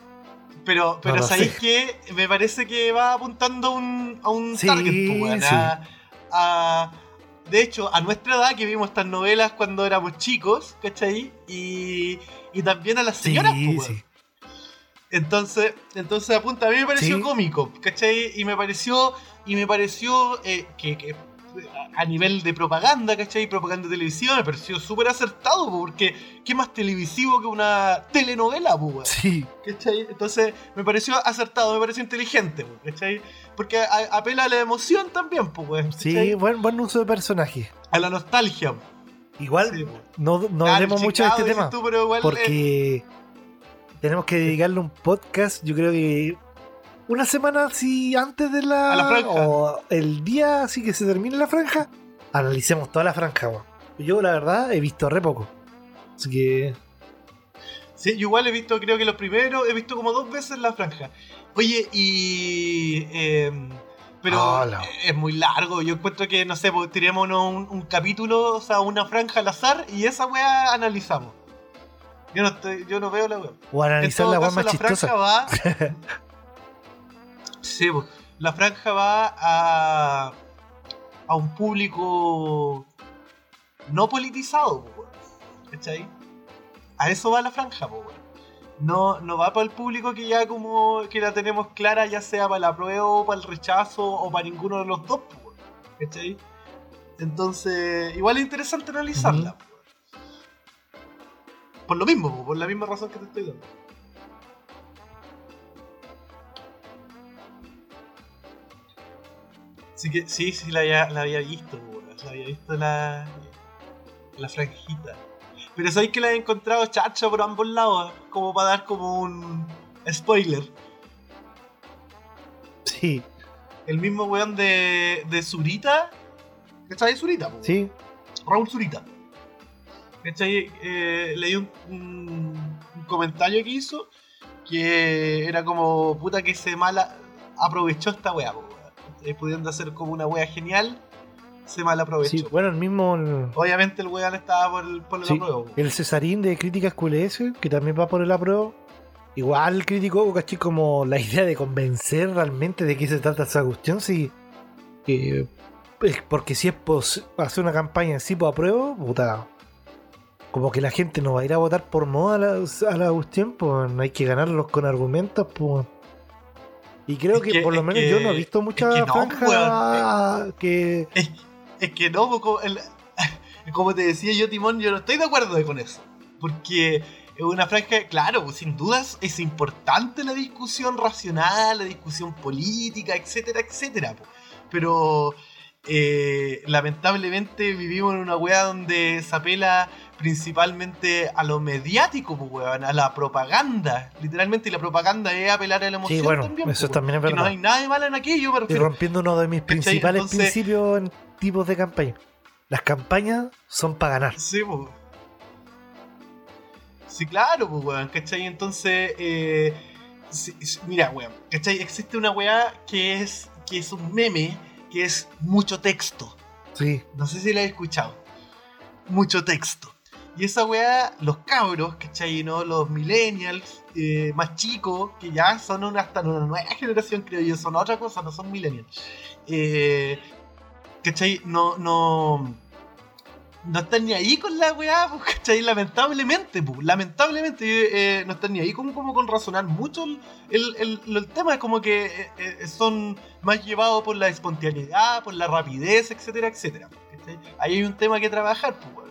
Pero, pero ¿sabéis qué? Me parece que va apuntando a un, a un Sí, target, sí. a- a- de hecho, a nuestra edad que vimos estas novelas cuando éramos chicos, ¿cachai? Y, y también a las señoras, Sí, weón. sí. Entonces, entonces apunta, a mí me pareció cómico, ¿cachai? Y me pareció, y me pareció eh, que, que a nivel de propaganda, ¿cachai? Propaganda de televisión, me pareció súper acertado, po, porque ¿qué más televisivo que una telenovela, weón? Sí, ¿Cachai? Entonces me pareció acertado, me pareció inteligente, ¿cachai? Porque a- apela a la emoción también, pues, sí, buen, buen uso de personaje. A la nostalgia. Igual, Sí, no, no Claro, hablemos mucho de este tema. tú, pero igual, porque tenemos que dedicarle un podcast, yo creo que una semana así antes de la, A la franja. o el día así que se termine la franja, analicemos toda la franja. weón. Yo la verdad he visto re poco. Así que Sí, yo igual he visto, creo que los primeros, he visto como dos veces la franja. Oye, y. em, pero es muy largo. Yo encuentro que, no sé, pues, tirémonos un, un capítulo, o sea, una franja al azar y esa weá analizamos. Yo no, estoy, yo no veo la weá. O analizar la weá más la franja chistosa. va. (laughs) sí, pues, la franja va a. a un público no politizado, pues. ¿cachai? A eso va la franja, pues. No, no va para el público que ya como que la tenemos clara, ya sea para el apruebo, para el rechazo o para ninguno de los dos, pues. ¿cachai? Entonces, igual es interesante analizarla. weón. Por lo mismo, por la misma razón que te estoy dando. Sí, que, sí, sí, la había, la había visto. La había visto la, la franjita. Pero sabéis que la he encontrado chacha por ambos lados, como para dar como un spoiler. Sí, El mismo weón de, de Zurita. ¿Cachai? Zurita, po, sí. Raúl Zurita. ¿Cachai? Eh, leí un, un- un comentario que hizo que era como puta que se mala aprovechó esta wea, po. Eh, pudiendo hacer como una wea genial, se mal aprovechó. Sí, bueno, el mismo. el- Obviamente el weón estaba por el, por el Sí, apruebo, el Cesarín de Críticas QLS, que también va por el apruebo. Igual criticó, caché, como la idea de convencer realmente de qué se trata esa cuestión. Si, eh, porque si es pos- hacer una campaña así por apruebo, puta. Como que la gente no va a ir a votar por moda a la, a la cuestión, pues hay que ganarlos con argumentos, pues. Y creo que, que- por lo menos que- yo no he visto mucha que no, franja que. Es, es que no, poco el- (laughs) como te decía yo, Timón, yo no estoy de acuerdo con eso. Porque es una franja, claro, pues, sin dudas es importante la discusión racional, la discusión política, etcétera, etcétera. Pero eh, lamentablemente vivimos en una weá donde se apela principalmente a lo mediático, pues, weón, a la propaganda. Literalmente, y la propaganda es apelar a la emoción Sí, bueno, también. eso pues, también es que no verdad. hay nada de malo en aquello, me Y rompiendo uno de mis principales Entonces- principios en tipos de campaña. Las campañas son para ganar. Sí, pues. Sí, claro, pues, weón, ¿cachai? Entonces, eh, sí, mira, weón, ¿cachai? Existe una weá que es, que es un meme, que es mucho texto. Sí, No sé si la he escuchado. Mucho texto. Y esa weá, los cabros, ¿cachai? ¿no? Los millennials eh, más chicos, que ya son una, hasta una nueva generación, creo yo, son otra cosa, no son millennials. Eh, ¿cachai? No, no, no están ni ahí con la weá, (laughs) pues, ¿cachai? Lamentablemente, pues, lamentablemente eh, no están ni ahí como, como con razonar mucho el, el, el- el tema, es como que eh, eh, son más llevados por la espontaneidad, por la rapidez, etcétera, etcétera. ¿cachai? Ahí hay un tema que trabajar, pues.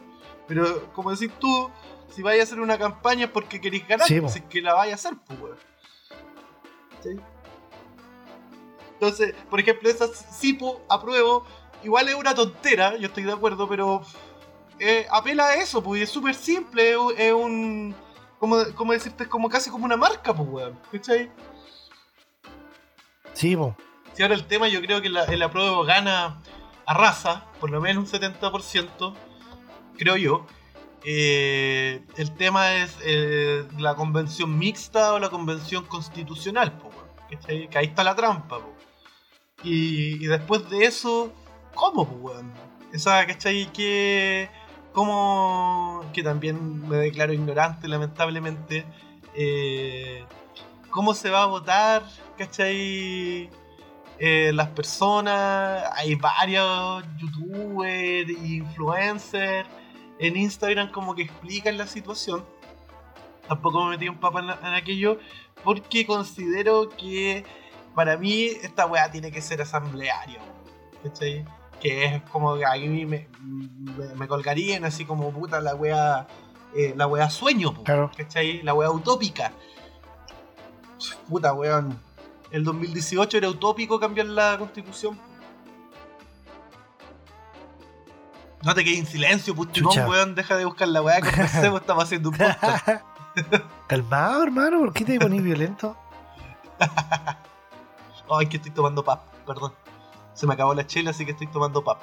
Pero como decís tú, si vais a hacer una campaña es porque queréis ganar, Sí, pues, si es que la vais a hacer, pues. ¿Cachai? Entonces, por ejemplo, esa Sipo, apruebo, igual es una tontera, yo estoy de acuerdo, pero eh, apela a eso, pues y es súper simple, es, es un... ¿Cómo, cómo decirte? Es como casi como una marca, pues, weón. ¿Cachai? sí, po. Si ahora el tema yo creo que la- el apruebo gana a raza, por lo menos un 70%, creo yo. Eh, el tema es eh, la convención mixta o la convención constitucional, po, weón, ¿cachai? que ahí está la trampa. po. Y, y después de eso, ¿cómo, po, weón? Esa, ¿cachai? Que, como que también me declaro ignorante, lamentablemente. eh, ¿Cómo se va a votar? ¿Cachai? eh, las personas, hay varios youtubers, influencers en Instagram como que explican la situación. Tampoco me metí un papá en, en aquello porque considero que para mí esta weá tiene que ser asamblearia. ¿cachai? Que es como que a mí me, me, me colgarían así como puta la weá, eh, la weá sueño, Claro. ¿cachai? La weá utópica. Puta weón. El 2018 era utópico cambiar la constitución. No te quedes en silencio, Pustimón, Chucha. weón. Deja de buscar la weá, conversemos, (laughs) estamos haciendo un podcast. (laughs) Calmado, hermano, ¿por qué te pones violento? (laughs) Ay, que estoy tomando pap, perdón. Se me acabó la chela, así que estoy tomando pap.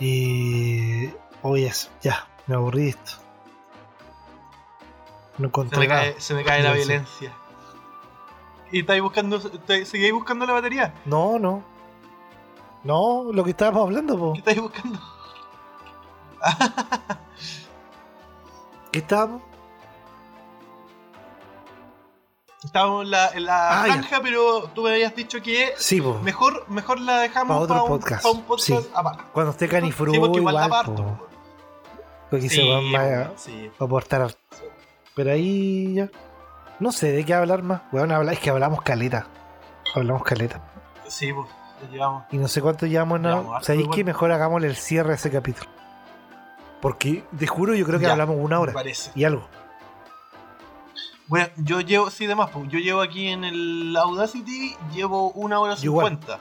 Y. Oye, ya, me aburrí esto. No Se me cae, se me cae la violencia. ¿Y estáis buscando, seguís buscando la batería? No, no. No, lo que estábamos hablando, po. ¿Qué estáis buscando? ¿Qué estábamos? Estábamos en la, en la Ah, ya. franja, pero tú me habías dicho que Sí, mejor, mejor la dejamos Pa' otro para un, podcast, pa' un podcast sí. aparte. Cuando esté Canifru, Sí, porque igual po. Porque se van a sí. aportar. Pero ahí ya. No sé de qué hablar más. Bueno, es que hablamos caleta. Hablamos caleta. Sí, pues, llevamos. Y no sé cuánto llevamos harto, ¿Sabéis que mejor hagámosle el cierre a ese capítulo? Porque te juro, yo creo que Ya, hablamos una hora parece. y algo. Bueno, yo llevo, sí, demás, pues, yo llevo aquí en el Audacity, llevo una hora cincuenta.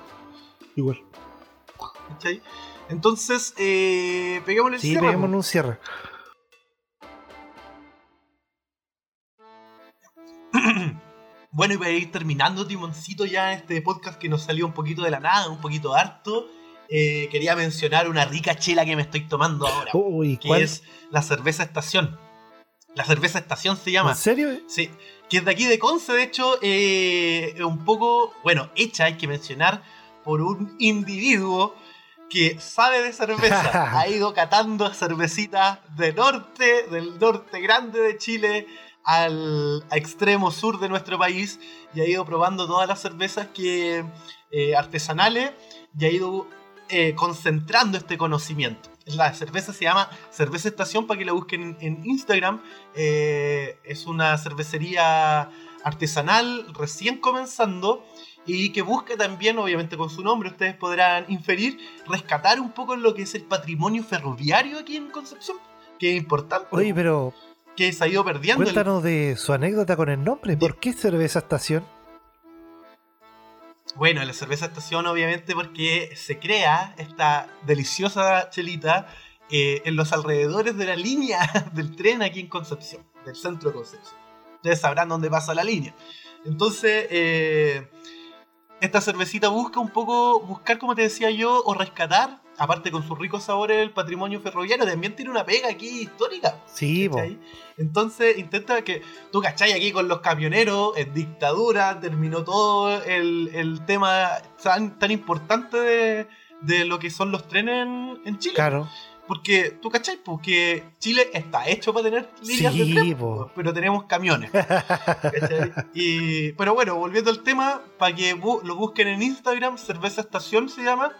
Igual. ¿Cachai? Entonces, eh, peguémosle el Sí, cierre, peguémonos pues. un cierre. (clears throat) Bueno, y para ir terminando, Timoncito, ya este podcast que nos salió un poquito de la nada, un poquito harto, eh, quería mencionar una rica chela que me estoy tomando ahora, Uy, que ¿cuál? es la cerveza estación. La cerveza estación se llama. ¿En serio? Sí, que es de aquí de Conce, de hecho, eh, un poco, bueno, hecha, hay que mencionar, por un individuo que sabe de cerveza. (laughs) ha ido catando cervecitas de norte, del norte grande de Chile, al extremo sur de nuestro país, y ha ido probando todas las cervezas que eh, artesanales, y ha ido eh, concentrando este conocimiento. La cerveza se llama Cerveza Estación para que la busquen en, en Instagram. Eh, es una cervecería artesanal recién comenzando y que busca también, obviamente con su nombre, ustedes podrán inferir, rescatar un poco lo que es el patrimonio ferroviario aquí en Concepción, que es importante, Oye, pero que se ha ido perdiendo. el- cuéntanos de su anécdota con el nombre. ¿Por qué cerveza estación? Bueno, la cerveza estación obviamente porque se crea esta deliciosa chelita eh, en los alrededores de la línea (laughs) del tren aquí en Concepción, del centro de Concepción. Ustedes sabrán dónde pasa la línea. Entonces, eh, esta cervecita busca un poco, buscar como te decía yo, o rescatar, aparte con sus ricos sabores, el patrimonio ferroviario, también tiene una pega aquí histórica. Sí. Entonces intenta que tú cachai aquí con los camioneros, en dictadura, terminó todo el, el tema tan, tan importante de, de lo que son los trenes en, en Chile. Claro. Porque tú cachai, porque Chile está hecho para tener líneas de Sí, tren, po. pero tenemos camiones. (laughs) Y, pero bueno, volviendo al tema, para que bu- lo busquen en Instagram, Cerveza Estación se llama,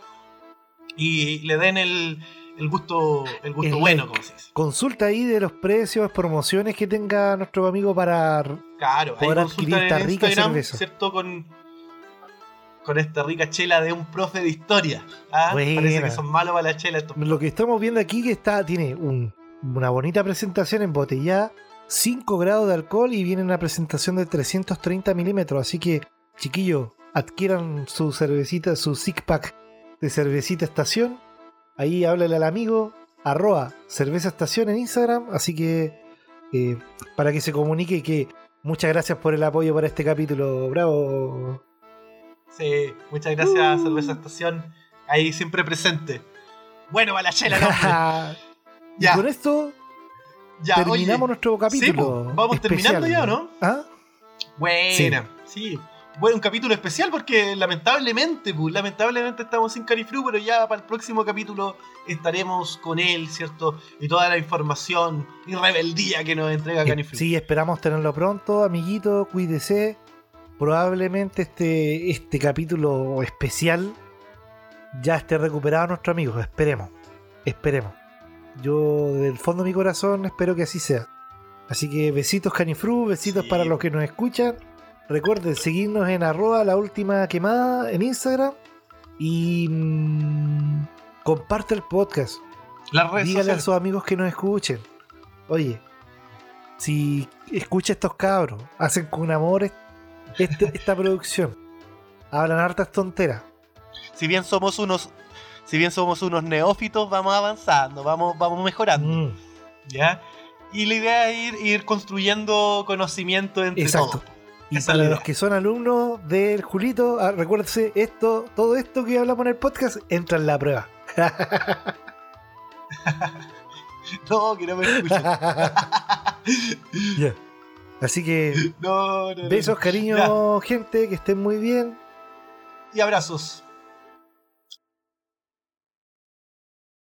y le den el, el gusto, el gusto El bueno, like. como se dice. Consulta ahí de los precios, promociones que tenga nuestro amigo para. Claro, Poder adquirir esta rica cerveza. ¿cierto? Con, con esta rica chela de un profe de historia. ¿ah? Buena. Parece que son malos para la chela estos. Lo que estamos viendo aquí que está tiene un- una bonita presentación embotellada, 5 grados de alcohol y viene una presentación de 330 milímetros. Así que, chiquillos, adquieran su cervecita, su six pack de cervecita estación. Ahí háblale al amigo, arroba cerveza estación en Instagram. Así que, eh, para que se comunique que muchas gracias por el apoyo para este capítulo. Bravo. Sí, muchas gracias, Uh. Cerveza Estación. Ahí siempre presente. Bueno, para la chela, (laughs) y Ya. con esto Ya, terminamos oye, nuestro capítulo. vamos terminando ya, ¿o no? ¿Ah? Buena, sí. Bueno, un capítulo especial porque lamentablemente, pues, lamentablemente estamos sin Carifru, pero ya para el próximo capítulo estaremos con él, ¿cierto? Y toda la información y rebeldía que nos entrega Eh, Canifru. Sí, esperamos tenerlo pronto, amiguito, cuídese. Probablemente este, este capítulo especial ya esté recuperado nuestro amigo, esperemos, esperemos. Yo del fondo de mi corazón espero que así sea. Así que besitos Canifru, besitos Sí. para los que nos escuchan. Recuerden seguirnos en arroba la última quemada en Instagram y mm, comparte el podcast. Dígale a sus amigos que nos escuchen. Oye, si escucha estos cabros, hacen con amor est- este- esta (laughs) producción. Hablan hartas tonteras. Si bien somos unos, si bien somos unos neófitos, vamos avanzando, vamos, vamos mejorando, Mm, ¿ya? Y la idea es ir, ir construyendo conocimiento entre Exacto. todos. Y para los que son alumnos del Julito, ah, recuérdense, esto, todo esto que hablamos en el podcast entra en la prueba. (laughs) No, que no me escuchen. (laughs) Ya. Así que No, no, no. besos, cariño, gente, que estén muy bien. Y abrazos.